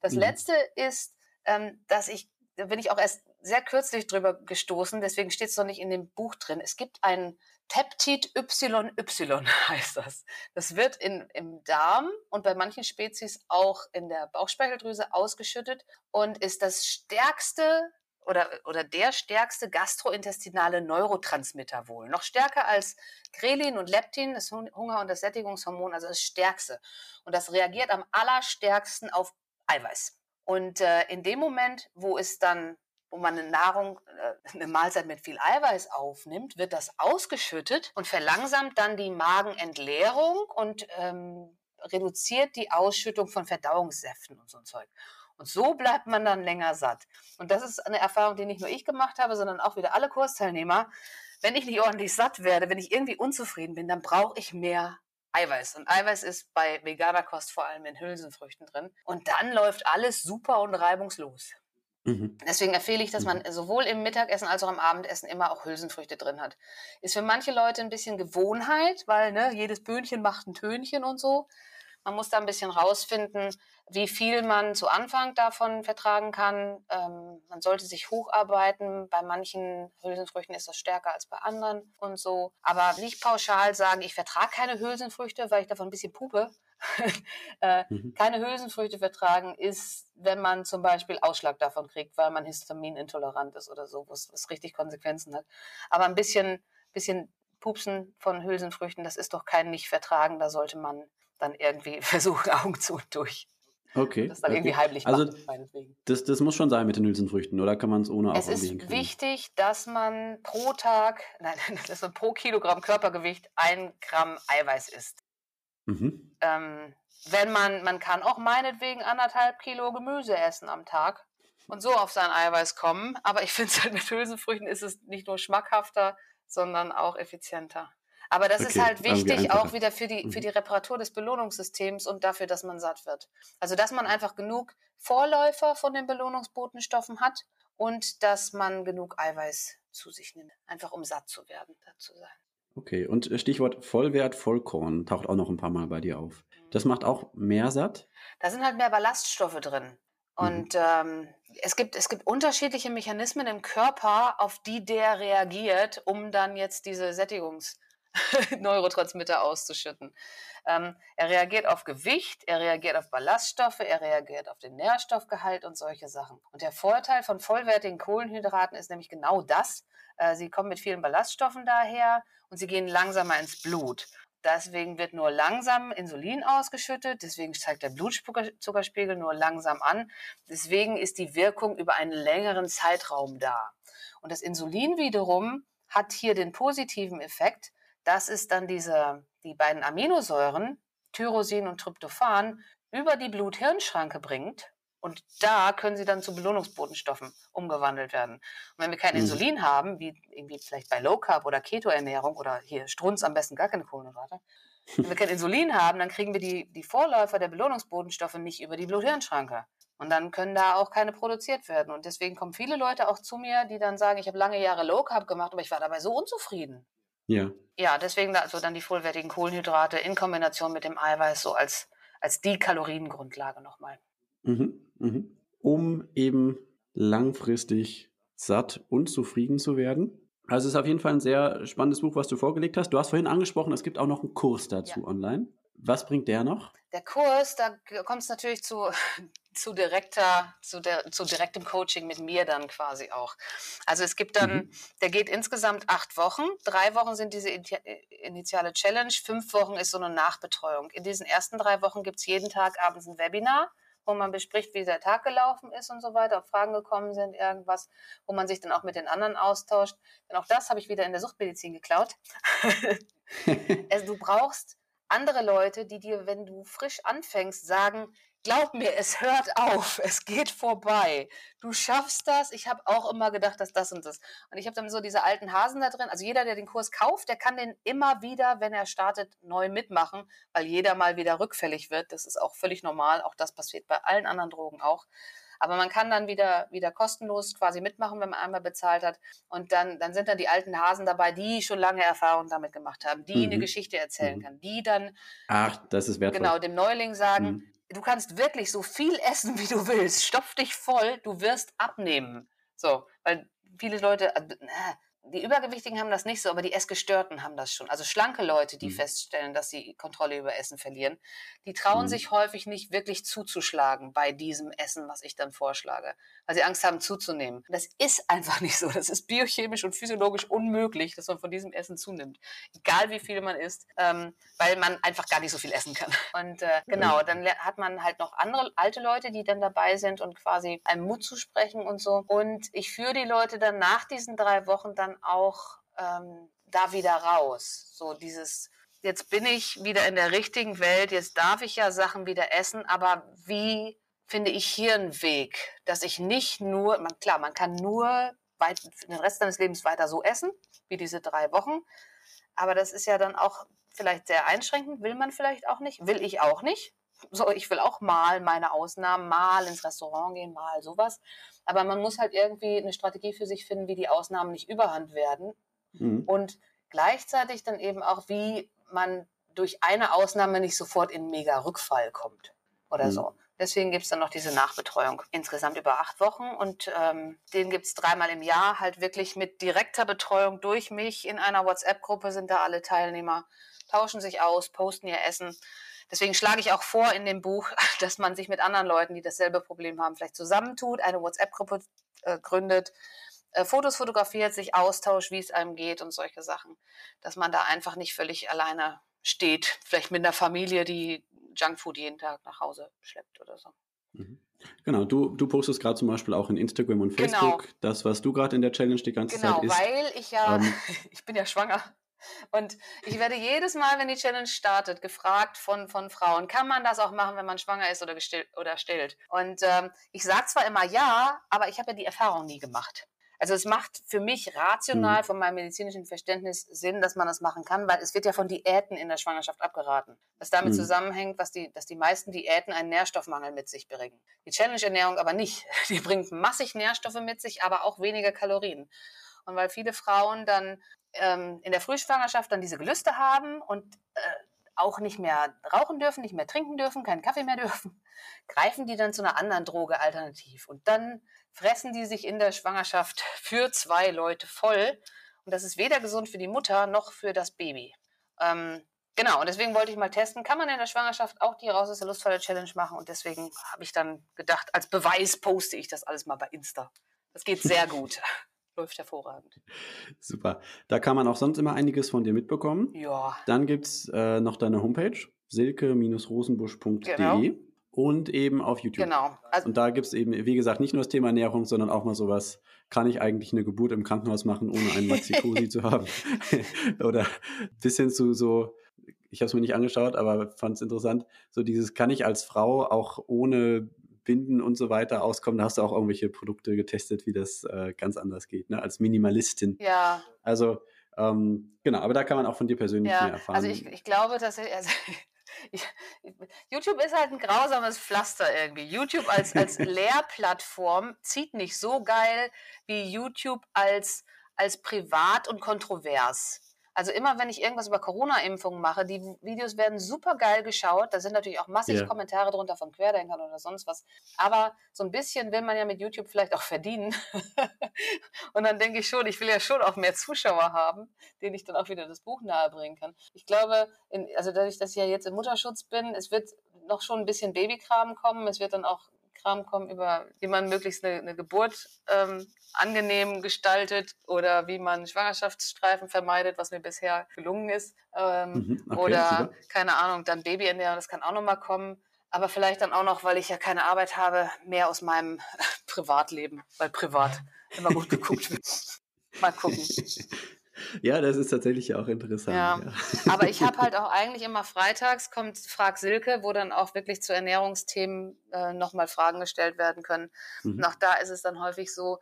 Das mhm. Letzte ist, ähm, dass ich da bin ich auch erst sehr kürzlich drüber gestoßen, deswegen steht es noch nicht in dem Buch drin. Es gibt ein Peptid YY, *laughs* heißt das. Das wird in, im Darm und bei manchen Spezies auch in der Bauchspeicheldrüse ausgeschüttet und ist das stärkste oder, oder der stärkste gastrointestinale Neurotransmitter wohl. Noch stärker als Grelin und Leptin, das Hunger- und das Sättigungshormon, also das stärkste. Und das reagiert am allerstärksten auf Eiweiß. Und äh, in dem Moment, wo es dann, wo man eine Nahrung, äh, eine Mahlzeit mit viel Eiweiß aufnimmt, wird das ausgeschüttet und verlangsamt dann die Magenentleerung und ähm, reduziert die Ausschüttung von Verdauungssäften und so ein Zeug. Und so bleibt man dann länger satt. Und das ist eine Erfahrung, die nicht nur ich gemacht habe, sondern auch wieder alle Kursteilnehmer. Wenn ich nicht ordentlich satt werde, wenn ich irgendwie unzufrieden bin, dann brauche ich mehr Eiweiß. Und Eiweiß ist bei veganer Kost vor allem in Hülsenfrüchten drin. Und dann läuft alles super und reibungslos. Mhm. Deswegen empfehle ich, dass man mhm. sowohl im Mittagessen als auch im Abendessen immer auch Hülsenfrüchte drin hat. Ist für manche Leute ein bisschen Gewohnheit, weil ne, jedes Böhnchen macht ein Tönchen und so. Man muss da ein bisschen rausfinden, wie viel man zu Anfang davon vertragen kann. Ähm, man sollte sich hocharbeiten. Bei manchen Hülsenfrüchten ist das stärker als bei anderen und so. Aber nicht pauschal sagen, ich vertrage keine Hülsenfrüchte, weil ich davon ein bisschen pupe. *laughs* äh, mhm. Keine Hülsenfrüchte vertragen ist, wenn man zum Beispiel Ausschlag davon kriegt, weil man histaminintolerant ist oder so, was, richtig Konsequenzen hat. Aber ein bisschen, bisschen Pupsen von Hülsenfrüchten, das ist doch kein Nicht-Vertragen. Da sollte man dann irgendwie *laughs* versuchen, Augen zu und durch. Okay. Das dann okay. irgendwie heimlich also, Das, das muss schon sein mit den Hülsenfrüchten, oder kann man es ohne auch Es ist wichtig, dass man pro Tag, *laughs* nein, dass man pro Kilogramm Körpergewicht ein Gramm Eiweiß isst. Mhm. Ähm, wenn man, man kann auch meinetwegen anderthalb Kilo Gemüse essen am Tag und so auf sein Eiweiß kommen, aber ich finde es halt mit Hülsenfrüchten ist es nicht nur schmackhafter, sondern auch effizienter. Aber das okay, ist halt wichtig auch wieder für die, für mhm. die Reparatur des Belohnungssystems und dafür, dass man satt wird. Also, dass man einfach genug Vorläufer von den Belohnungsbotenstoffen hat und dass man genug Eiweiß zu sich nimmt, einfach um satt zu werden, satt zu sein. Okay, und äh, Stichwort Vollwert Vollkorn taucht auch noch ein paar Mal bei dir auf. Das macht auch mehr satt? Da sind halt mehr Ballaststoffe drin. Mhm. Und mhm. ähm, es, gibt, es gibt unterschiedliche Mechanismen im Körper, auf die der reagiert, um dann jetzt diese Sättigungsneurotransmitter *laughs* auszuschütten. Ähm, er reagiert auf Gewicht, er reagiert auf Ballaststoffe, er reagiert auf den Nährstoffgehalt und solche Sachen. Und der Vorteil von vollwertigen Kohlenhydraten ist nämlich genau das. Äh, sie kommen mit vielen Ballaststoffen daher und sie gehen langsamer ins Blut. Deswegen wird nur langsam Insulin ausgeschüttet, deswegen steigt der Blutzuckerspiegel nur langsam an. Deswegen ist die Wirkung über einen längeren Zeitraum da. Und das Insulin wiederum hat hier den positiven Effekt, dass es dann diese, die beiden Aminosäuren, Tyrosin und Tryptophan, über die Blut-Hirn-Schranke bringt und da können sie dann zu Belohnungsbotenstoffen umgewandelt werden. Und wenn wir kein mhm. Insulin haben, wie irgendwie vielleicht bei Low Carb oder Keto-Ernährung oder hier Strunz am besten gar keine Kohlenhydrate, *laughs* wenn wir kein Insulin haben, dann kriegen wir die, die Vorläufer der Belohnungsbotenstoffe nicht über die Blut-Hirn-Schranke. Und dann können da auch keine produziert werden. Und deswegen kommen viele Leute auch zu mir, die dann sagen, ich habe lange Jahre Low Carb gemacht, aber ich war dabei so unzufrieden. Ja. Ja, deswegen also dann die vollwertigen Kohlenhydrate in Kombination mit dem Eiweiß so als, als die Kaloriengrundlage nochmal. Mhm, mhm. Um eben langfristig satt und zufrieden zu werden. Also es ist auf jeden Fall ein sehr spannendes Buch, was du vorgelegt hast. Du hast vorhin angesprochen, es gibt auch noch einen Kurs dazu ja. online. Was bringt der noch? Der Kurs, da kommt es natürlich zu, *laughs* zu direkter, zu, der, zu direktem Coaching mit mir dann quasi auch. Also es gibt dann, mhm. der geht insgesamt acht Wochen. Drei Wochen sind diese initiale Challenge, fünf Wochen ist so eine Nachbetreuung. In diesen ersten drei Wochen gibt es jeden Tag abends ein Webinar wo man bespricht, wie der Tag gelaufen ist und so weiter, ob Fragen gekommen sind, irgendwas, wo man sich dann auch mit den anderen austauscht. Denn auch das habe ich wieder in der Suchtmedizin geklaut. *laughs* *laughs* also du brauchst andere Leute, die dir, wenn du frisch anfängst, sagen, glaub mir, es hört auf, es geht vorbei. Du schaffst das. Ich habe auch immer gedacht, dass das und das. Und ich habe dann so diese alten Hasen da drin. Also jeder, der den Kurs kauft, der kann den immer wieder, wenn er startet, neu mitmachen, weil jeder mal wieder rückfällig wird. Das ist auch völlig normal. Auch das passiert bei allen anderen Drogen auch. Aber man kann dann wieder, wieder kostenlos quasi mitmachen, wenn man einmal bezahlt hat. Und dann, dann sind dann die alten Hasen dabei, die schon lange Erfahrung damit gemacht haben, die mhm. eine Geschichte erzählen mhm. kann, die dann. Ach, das ist wertvoll. Genau, dem Neuling sagen, mhm du kannst wirklich so viel essen, wie du willst. Stopf dich voll, du wirst abnehmen. So, weil viele Leute, äh, die Übergewichtigen haben das nicht so, aber die Essgestörten haben das schon. Also schlanke Leute, die mhm. feststellen, dass sie Kontrolle über Essen verlieren, die trauen mhm. sich häufig nicht wirklich zuzuschlagen bei diesem Essen, was ich dann vorschlage, weil sie Angst haben zuzunehmen. Das ist *laughs* einfach nicht so. Das ist biochemisch und physiologisch unmöglich, dass man von diesem Essen zunimmt, egal wie viel man isst, ähm, weil man einfach gar nicht so viel essen kann. *laughs* Und äh, genau, dann hat man halt noch andere alte Leute, die dann dabei sind und quasi einem Mut zu sprechen und so. Und ich führe die Leute dann nach diesen drei Wochen dann auch ähm, da wieder raus. So dieses, jetzt bin ich wieder in der richtigen Welt, jetzt darf ich ja Sachen wieder essen, aber wie finde ich hier einen Weg, dass ich nicht nur, man, klar, man kann nur weit, den Rest seines Lebens weiter so essen, wie diese drei Wochen, aber das ist ja dann auch vielleicht sehr einschränkend, will man vielleicht auch nicht, will ich auch nicht. So, ich will auch mal meine Ausnahmen, mal ins Restaurant gehen, mal sowas. Aber man muss halt irgendwie eine Strategie für sich finden, wie die Ausnahmen nicht überhand werden. Mhm. Und gleichzeitig dann eben auch, wie man durch eine Ausnahme nicht sofort in mega Rückfall kommt oder mhm. so. Deswegen gibt es dann noch diese Nachbetreuung. Insgesamt über acht Wochen und ähm, den gibt es dreimal im Jahr, halt wirklich mit direkter Betreuung durch mich. In einer WhatsApp-Gruppe sind da alle Teilnehmer, tauschen sich aus, posten ihr Essen. Deswegen schlage ich auch vor in dem Buch, *laughs* dass man sich mit anderen Leuten, die dasselbe Problem haben, vielleicht zusammentut, eine WhatsApp-Gruppe äh, gründet, äh, Fotos fotografiert, sich austauscht, wie es einem geht und solche Sachen. Dass man da einfach nicht völlig alleine steht, vielleicht mit einer Familie, die Junkfood jeden Tag nach Hause schleppt oder so. Mhm. Genau, du, du postest gerade zum Beispiel auch in Instagram und genau. Facebook genau. das, was du gerade in der Challenge die ganze genau, Zeit isst. Genau, weil ich ja, ähm, *laughs* ich bin ja schwanger und ich werde jedes Mal, wenn die Challenge startet, gefragt von, von Frauen, kann man das auch machen, wenn man schwanger ist oder, gestillt, oder stillt? Und ähm, ich sage zwar immer ja, aber ich habe ja die Erfahrung nie gemacht. Also es macht für mich rational mhm. von meinem medizinischen Verständnis Sinn, dass man das machen kann, weil es wird ja von Diäten in der Schwangerschaft abgeraten. Was damit mhm. zusammenhängt, was die, dass die meisten Diäten einen Nährstoffmangel mit sich bringen. Die Challenge-Ernährung aber nicht. *laughs* Die bringt massig Nährstoffe mit sich, aber auch weniger Kalorien. Und weil viele Frauen dann ähm, in der Frühschwangerschaft dann diese Gelüste haben und äh, auch nicht mehr rauchen dürfen, nicht mehr trinken dürfen, keinen Kaffee mehr *laughs* dürfen, greifen die dann zu einer anderen Droge alternativ. Und dann fressen die sich in der Schwangerschaft *laughs* für zwei Leute voll. Und das ist weder gesund für die Mutter noch für das Baby. Ähm, genau, und deswegen wollte ich mal testen, kann man in der Schwangerschaft auch die Raus aus der Lustfalle Challenge machen? Und deswegen habe ich dann gedacht, als Beweis poste ich das alles mal bei Insta. Das geht sehr *laughs* gut läuft hervorragend. Super. Da kann man auch sonst immer einiges von dir mitbekommen. Ja. Dann gibt's äh, noch deine Homepage, silke-rosenbusch.de. Genau. Und eben auf YouTube. Genau. Also, und da gibt's eben, wie gesagt, nicht nur das Thema Ernährung, sondern auch mal sowas, kann ich eigentlich eine Geburt im Krankenhaus machen, ohne einen Maxikosi zu haben? *laughs* *laughs* Oder bis hin zu so, ich habe es mir nicht angeschaut, aber fand es interessant, so dieses, kann ich als Frau auch ohne Binden und so weiter auskommen. Da hast du auch irgendwelche Produkte getestet, wie das äh, ganz anders geht, ne? als Minimalistin. Ja. Also ähm, genau, aber da kann man auch von dir persönlich ja, mehr erfahren. Also ich, ich glaube, dass *laughs* ich, also YouTube ist halt ein grausames Pflaster irgendwie. YouTube als, als *laughs* Lehrplattform zieht nicht so geil wie YouTube als, als privat und kontrovers. Also immer, wenn ich irgendwas über Corona-Impfungen mache, die Videos werden super geil geschaut. Da sind natürlich auch massig yeah. Kommentare drunter von Querdenkern oder sonst was. Aber so ein bisschen will man ja mit YouTube vielleicht auch verdienen. *laughs* und dann denke ich schon, ich will ja schon auch mehr Zuschauer haben, denen ich dann auch wieder das Buch nahebringen kann. Ich glaube, in, also dadurch, dass ich ja jetzt im Mutterschutz bin, es wird noch schon ein bisschen Babykram kommen. Es wird dann auch Kram kommen, über wie man möglichst eine, eine Geburt ähm, angenehm gestaltet oder wie man Schwangerschaftsstreifen vermeidet, was mir bisher gelungen ist. Ähm, mhm, okay, oder, super. keine Ahnung, dann Babyernährung, das kann auch nochmal kommen. Aber vielleicht dann auch noch, weil ich ja keine Arbeit habe, mehr aus meinem *laughs* Privatleben, weil privat immer gut geguckt *laughs* wird. Mal gucken. *laughs* Ja, das ist tatsächlich auch interessant. Ja. ja. Aber ich habe *laughs* halt auch eigentlich immer freitags kommt Frag Silke, wo dann auch wirklich zu Ernährungsthemen äh, nochmal Fragen gestellt werden können. Mhm. Und auch da ist es dann häufig so,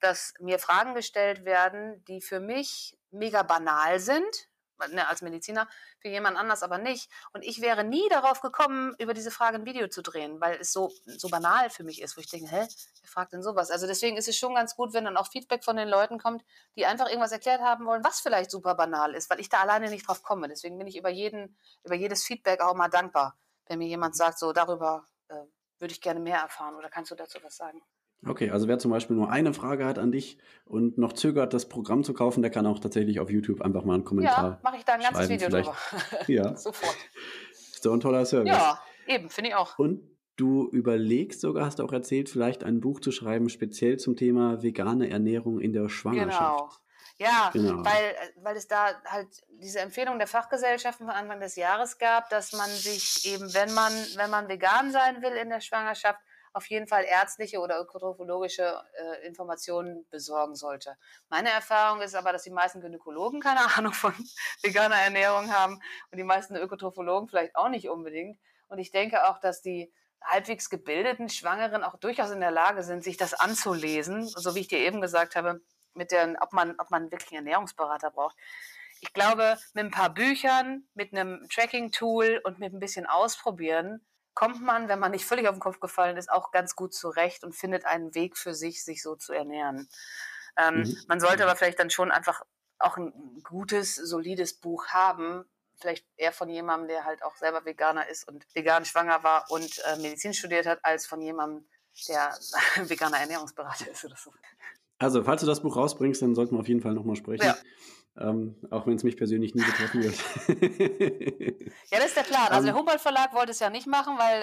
dass mir Fragen gestellt werden, die für mich mega banal sind, ne, als Mediziner, für jemand anders aber nicht. Und ich wäre nie darauf gekommen, über diese Frage ein Video zu drehen, weil es so, so banal für mich ist, wo ich denke, hä, wer fragt denn sowas? Also deswegen ist es schon ganz gut, wenn dann auch Feedback von den Leuten kommt, die einfach irgendwas erklärt haben wollen, was vielleicht super banal ist, weil ich da alleine nicht drauf komme. Deswegen bin ich über jeden, über jedes Feedback auch mal dankbar, wenn mir jemand sagt, so darüber äh, würde ich gerne mehr erfahren oder kannst du dazu was sagen? Okay, also wer zum Beispiel nur eine Frage hat an dich und noch zögert, das Programm zu kaufen, der kann auch tatsächlich auf YouTube einfach mal einen Kommentar. Ja, mache ich da ein ganzes Video vielleicht. drüber. *laughs* *laughs* Ja. Sofort. Ist doch ein toller Service. Ja, eben, finde ich auch. Und du überlegst sogar, hast du auch erzählt, vielleicht ein Buch zu schreiben, speziell zum Thema vegane Ernährung in der Schwangerschaft. Genau. Ja, genau. weil, weil es da halt diese Empfehlung der Fachgesellschaften von Anfang des Jahres gab, dass man sich eben, wenn man, wenn man vegan sein will in der Schwangerschaft, auf jeden Fall ärztliche oder ökotrophologische äh, Informationen besorgen sollte. Meine Erfahrung ist aber, dass die meisten Gynäkologen keine *laughs* Ahnung von veganer Ernährung haben und die meisten Ökotrophologen vielleicht auch nicht unbedingt. Und ich denke auch, dass die halbwegs gebildeten Schwangeren auch durchaus in der Lage sind, sich das anzulesen, so wie ich dir eben gesagt habe, mit der, ob man, ob man wirklich einen Ernährungsberater braucht. Ich glaube, mit ein paar Büchern, mit einem Tracking-Tool und mit ein bisschen Ausprobieren kommt man, wenn man nicht völlig auf den Kopf gefallen ist, auch ganz gut zurecht und findet einen Weg für sich, sich so zu ernähren. Ähm, mhm. Man sollte aber vielleicht dann schon einfach auch ein gutes, solides Buch haben, vielleicht eher von jemandem, der halt auch selber Veganer ist und vegan schwanger war und äh, Medizin studiert hat, als von jemandem, der *laughs* veganer Ernährungsberater ist oder so. Also, falls du das Buch rausbringst, dann sollten wir auf jeden Fall nochmal sprechen. Ja. Ähm, auch wenn es mich persönlich nie betreffen wird. *laughs* ja, das ist der Plan. Also der ähm, Humboldt Verlag wollte es ja nicht machen, weil,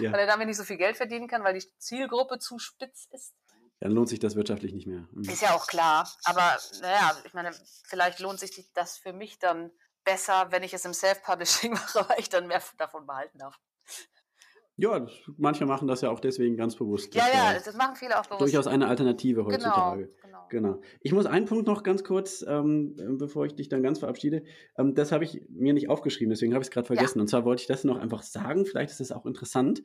ja. *laughs* weil er damit nicht so viel Geld verdienen kann, weil die Zielgruppe zu spitz ist. Dann lohnt sich das wirtschaftlich nicht mehr. Mhm. Ist ja auch klar. Aber naja, ich meine, vielleicht lohnt sich das für mich dann besser, wenn ich es im Self-Publishing *laughs* mache, weil ich dann mehr davon behalten darf. Ja, manche machen das ja auch deswegen ganz bewusst. Ja, ja, das machen viele auch bewusst. Durchaus eine Alternative genau, heutzutage. Genau, genau. genau. Ich muss einen Punkt noch ganz kurz, ähm, bevor ich dich dann ganz verabschiede. Ähm, das habe ich mir nicht aufgeschrieben, deswegen habe ich es gerade vergessen. Ja. Und zwar wollte ich das noch einfach sagen, vielleicht ist es auch interessant.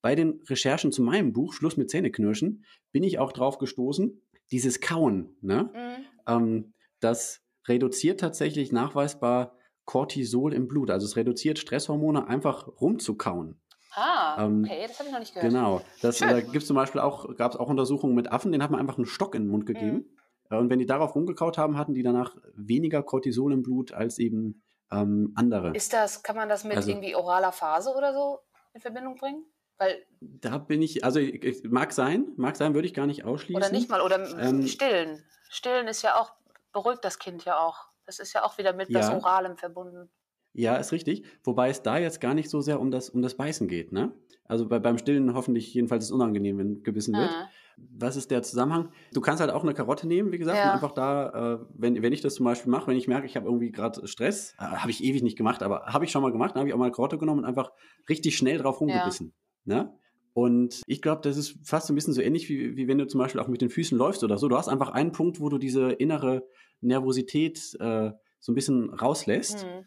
Bei den Recherchen zu meinem Buch, Schluss mit Zähneknirschen, bin ich auch drauf gestoßen, dieses Kauen, ne? Mhm. Ähm, das reduziert tatsächlich nachweisbar Cortisol im Blut. Also es reduziert Stresshormone einfach rumzukauen. Ah, ähm, okay, das habe ich noch nicht gehört. Genau. Das, da gibt es zum Beispiel auch, gab es auch Untersuchungen mit Affen, denen hat man einfach einen Stock in den Mund gegeben. Mhm. Und wenn die darauf rumgekaut haben, hatten die danach weniger Cortisol im Blut als eben ähm, andere. Ist das, kann man das mit also, irgendwie oraler Phase oder so in Verbindung bringen? Weil da bin ich, also mag sein, mag sein, würde ich gar nicht ausschließen. Oder nicht mal, oder ähm, stillen. Stillen ist ja auch, beruhigt das Kind ja auch. Das ist ja auch wieder mit ja. was Oralem verbunden. Ja, ist richtig. Wobei es da jetzt gar nicht so sehr um das, um das Beißen geht, ne? Also bei, beim Stillen hoffentlich jedenfalls ist es unangenehm, wenn gebissen wird. Ah. Was ist der Zusammenhang? Du kannst halt auch eine Karotte nehmen, wie gesagt, ja. und einfach da, äh, wenn, wenn ich das zum Beispiel mache, wenn ich merke, ich habe irgendwie gerade Stress, äh, habe ich ewig nicht gemacht, aber habe ich schon mal gemacht, dann habe ich auch mal eine Karotte genommen und einfach richtig schnell drauf rumgebissen. Ja. Ne? Und ich glaube, das ist fast so ein bisschen so ähnlich, wie, wie wenn du zum Beispiel auch mit den Füßen läufst oder so. Du hast einfach einen Punkt, wo du diese innere Nervosität äh, so ein bisschen rauslässt. Mhm.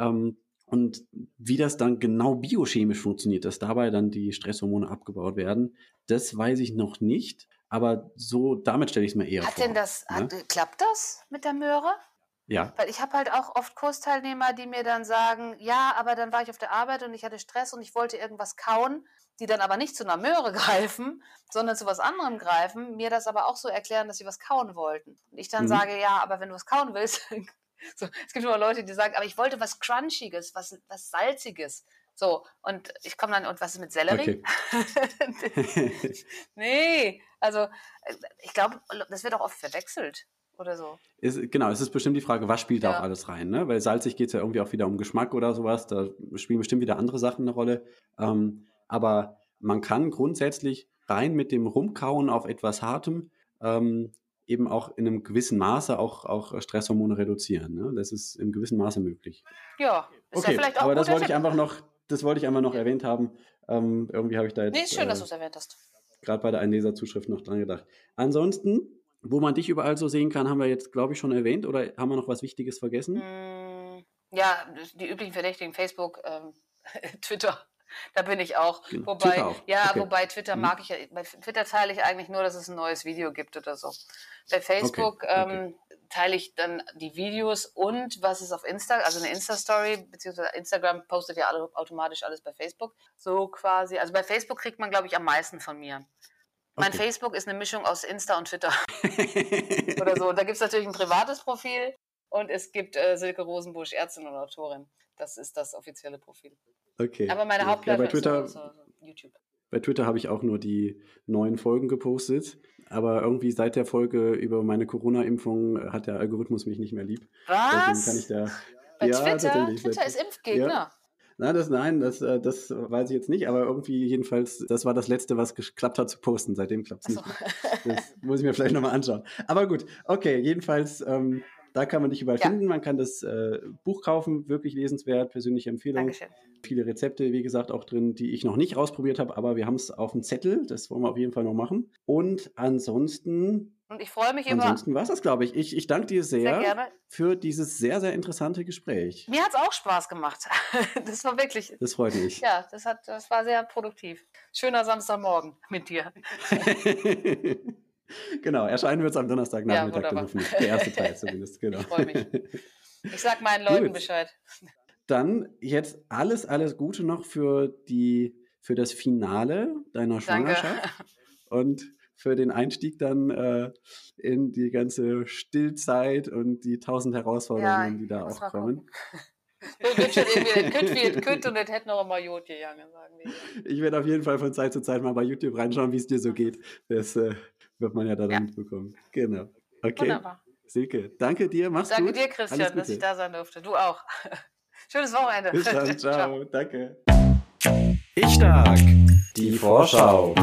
Ähm, und wie das dann genau biochemisch funktioniert, dass dabei dann die Stresshormone abgebaut werden, das weiß ich noch nicht. Aber so, damit stelle ich es mir eher hat vor. Denn das, ne? hat, klappt das mit der Möhre? Ja. Weil ich habe halt auch oft Kursteilnehmer, die mir dann sagen, ja, aber dann war ich auf der Arbeit und ich hatte Stress und ich wollte irgendwas kauen, die dann aber nicht zu einer Möhre *laughs* greifen, sondern zu was anderem greifen, mir das aber auch so erklären, dass sie was kauen wollten. Und ich dann mhm. sage, ja, aber wenn du was kauen willst, *laughs* So, es gibt immer Leute, die sagen, aber ich wollte was Crunchiges, was, was Salziges. So, und ich komme dann, und was ist mit Sellerie? Okay. *laughs* nee, also äh, ich glaube, das wird auch oft verwechselt oder so. Ist, genau, es ist bestimmt die Frage, was spielt da auch alles rein, ne? Weil salzig geht es ja irgendwie auch wieder um Geschmack oder sowas, da spielen bestimmt wieder andere Sachen eine Rolle. Ähm, aber man kann grundsätzlich rein mit dem Rumkauen auf etwas Hartem ähm, eben auch in einem gewissen Maße auch, auch Stresshormone reduzieren. Ne? Das ist in gewissem Maße möglich. Ja, ist okay, ja vielleicht auch aber das wollte ich einfach noch, das wollte ich einfach noch erwähnt haben. Ähm, irgendwie habe ich da jetzt. Nee, ist schön, äh, dass du es erwähnt hast. Gerade bei der Einleserzuschrift noch dran gedacht. Ansonsten, wo man dich überall so sehen kann, haben wir jetzt, glaube ich, schon erwähnt oder haben wir noch was Wichtiges vergessen? Mm, ja, die üblichen Verdächtigen, Facebook, ähm, *laughs* Twitter. *laughs* Da bin ich auch. Genau. Wobei, auch. ja, okay. wobei Twitter mhm. mag ich ja, bei Twitter teile ich eigentlich nur, dass es ein neues Video gibt oder so. Bei Facebook okay. Okay. Ähm, teile ich dann die Videos und was ist auf Insta, also eine Insta-Story, beziehungsweise Instagram postet ja alle, automatisch alles bei Facebook. So quasi. Also bei Facebook kriegt man, glaube ich, am meisten von mir. Mein Facebook ist eine Mischung aus Insta und Twitter. *laughs* oder so. Da gibt es natürlich ein privates Profil und es gibt äh, Silke Rosenbusch, Ärztin und Autorin. Das ist das offizielle Profil. Okay. Aber meine Hauptplattform ja, Twitter, ist so, so, YouTube. Bei Twitter habe ich auch nur die neuen Folgen gepostet. Aber irgendwie seit der Folge über meine Corona-Impfung hat der Algorithmus mich nicht mehr lieb. Was? kann ich da, bei ja, Twitter? Twitter ist Impfgegner. Ja. Nein, das, nein das, äh, das weiß ich jetzt nicht, aber irgendwie jedenfalls, das war das Letzte, was geklappt hat zu posten. Seitdem klappt es so. nicht. Das muss ich mir vielleicht nochmal anschauen. Aber gut, okay, jedenfalls ähm, da kann man dich überall ja. finden. Man kann das äh, Buch kaufen, wirklich lesenswert, persönliche Empfehlung. Dankeschön. Viele Rezepte, wie gesagt, auch drin, die ich noch nicht ausprobiert habe, aber wir haben es auf dem Zettel. Das wollen wir auf jeden Fall noch machen. Und ansonsten. Und ich freue mich über. Ansonsten war es das, glaube ich. ich. Ich danke dir sehr, sehr für dieses sehr, sehr interessante Gespräch. Mir hat es auch Spaß gemacht. *laughs* das war wirklich. Das freut mich. Ja, das, hat, das war sehr produktiv. Schöner Samstagmorgen mit dir. *laughs* genau, erscheinen wird es am Donnerstagnachmittag ja, dann hoffentlich. Der erste Teil *laughs* zumindest, genau. Ich freue mich. Ich sag meinen Leuten Gut. Bescheid. Dann jetzt alles, alles Gute noch für die, für das Finale deiner Schwangerschaft Danke. und für den Einstieg dann äh, in die ganze Stillzeit und die tausend Herausforderungen, ja, die da auch kommen. *laughs* Ich werde auf jeden Fall von Zeit zu Zeit mal bei YouTube reinschauen, wie es dir so geht. Das äh, wird man ja dann ja. mitbekommen. Genau. Okay. Wunderbar. Silke, danke dir, mach's danke gut. Danke dir, Christian, dass ich da sein durfte. Du auch. *laughs* Schönes Wochenende. Bis dann, *laughs* ciao. ciao. Danke. Ich stark. Die Vorschau.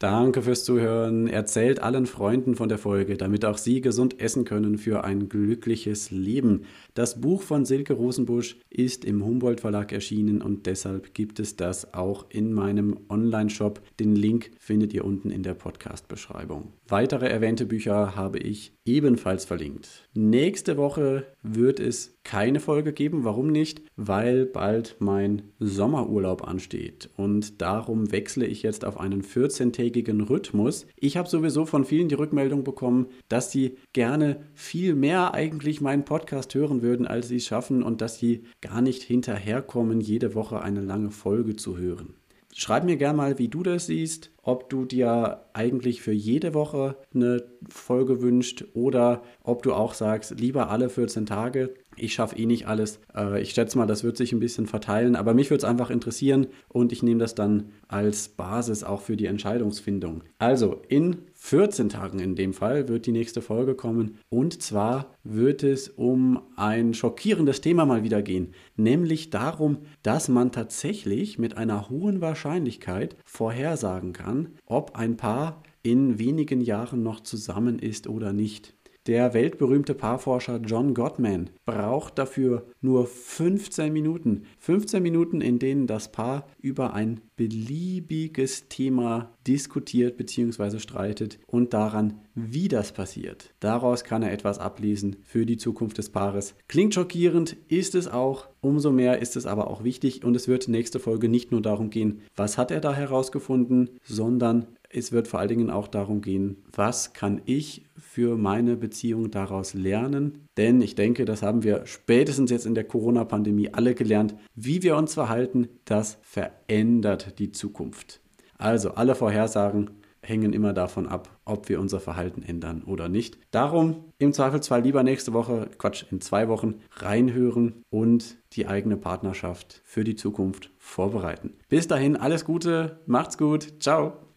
Danke fürs Zuhören. Erzählt allen Freunden von der Folge, damit auch sie gesund essen können für ein glückliches Leben. Das Buch von Silke Rosenbusch ist im Humboldt Verlag erschienen und deshalb gibt es das auch in meinem Online-Shop. Den Link findet ihr unten in der Podcast-Beschreibung. Weitere erwähnte Bücher habe ich ebenfalls verlinkt. Nächste Woche wird es keine Folge geben. Warum nicht? Weil bald mein Sommerurlaub ansteht und darum wechsle ich jetzt auf einen 14-tägigen eintägigen Rhythmus. Ich habe sowieso von vielen die Rückmeldung bekommen, dass sie gerne viel mehr eigentlich meinen Podcast hören würden, als sie es schaffen und dass sie gar nicht hinterherkommen, jede Woche eine lange Folge zu hören. Schreib mir gerne mal, wie du das siehst, ob du dir eigentlich für jede Woche eine Folge wünscht oder ob du auch sagst, lieber alle 14 Tage. Ich schaffe eh nicht alles. Äh, ich schätze mal, das wird sich ein bisschen verteilen, aber mich würde es einfach interessieren und ich nehme das dann als Basis auch für die Entscheidungsfindung. Also in 14 Tagen in dem Fall wird die nächste Folge kommen und zwar wird es um ein schockierendes Thema mal wieder gehen, nämlich darum, dass man tatsächlich mit einer hohen Wahrscheinlichkeit vorhersagen kann, ob ein Paar in wenigen Jahren noch zusammen ist oder nicht. Der weltberühmte Paarforscher John Gottman braucht dafür nur 15 Minuten. 15 Minuten, in denen das Paar über ein beliebiges Thema diskutiert bzw. streitet und daran, wie das passiert. Daraus kann er etwas ablesen für die Zukunft des Paares. Klingt schockierend, ist es auch. Umso mehr ist es aber auch wichtig und es wird nächste Folge nicht nur darum gehen, was hat er da herausgefunden, sondern es wird vor allen Dingen auch darum gehen, was kann ich für meine Beziehung daraus lernen? Denn ich denke, das haben wir spätestens jetzt in der Corona-Pandemie alle gelernt. Wie wir uns verhalten, das verändert die Zukunft. Also alle Vorhersagen hängen immer davon ab, ob wir unser Verhalten ändern oder nicht. Darum im Zweifelsfall lieber nächste Woche, Quatsch, in zwei Wochen reinhören und die eigene Partnerschaft für die Zukunft vorbereiten. Bis dahin alles Gute, macht's gut, ciao.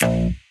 you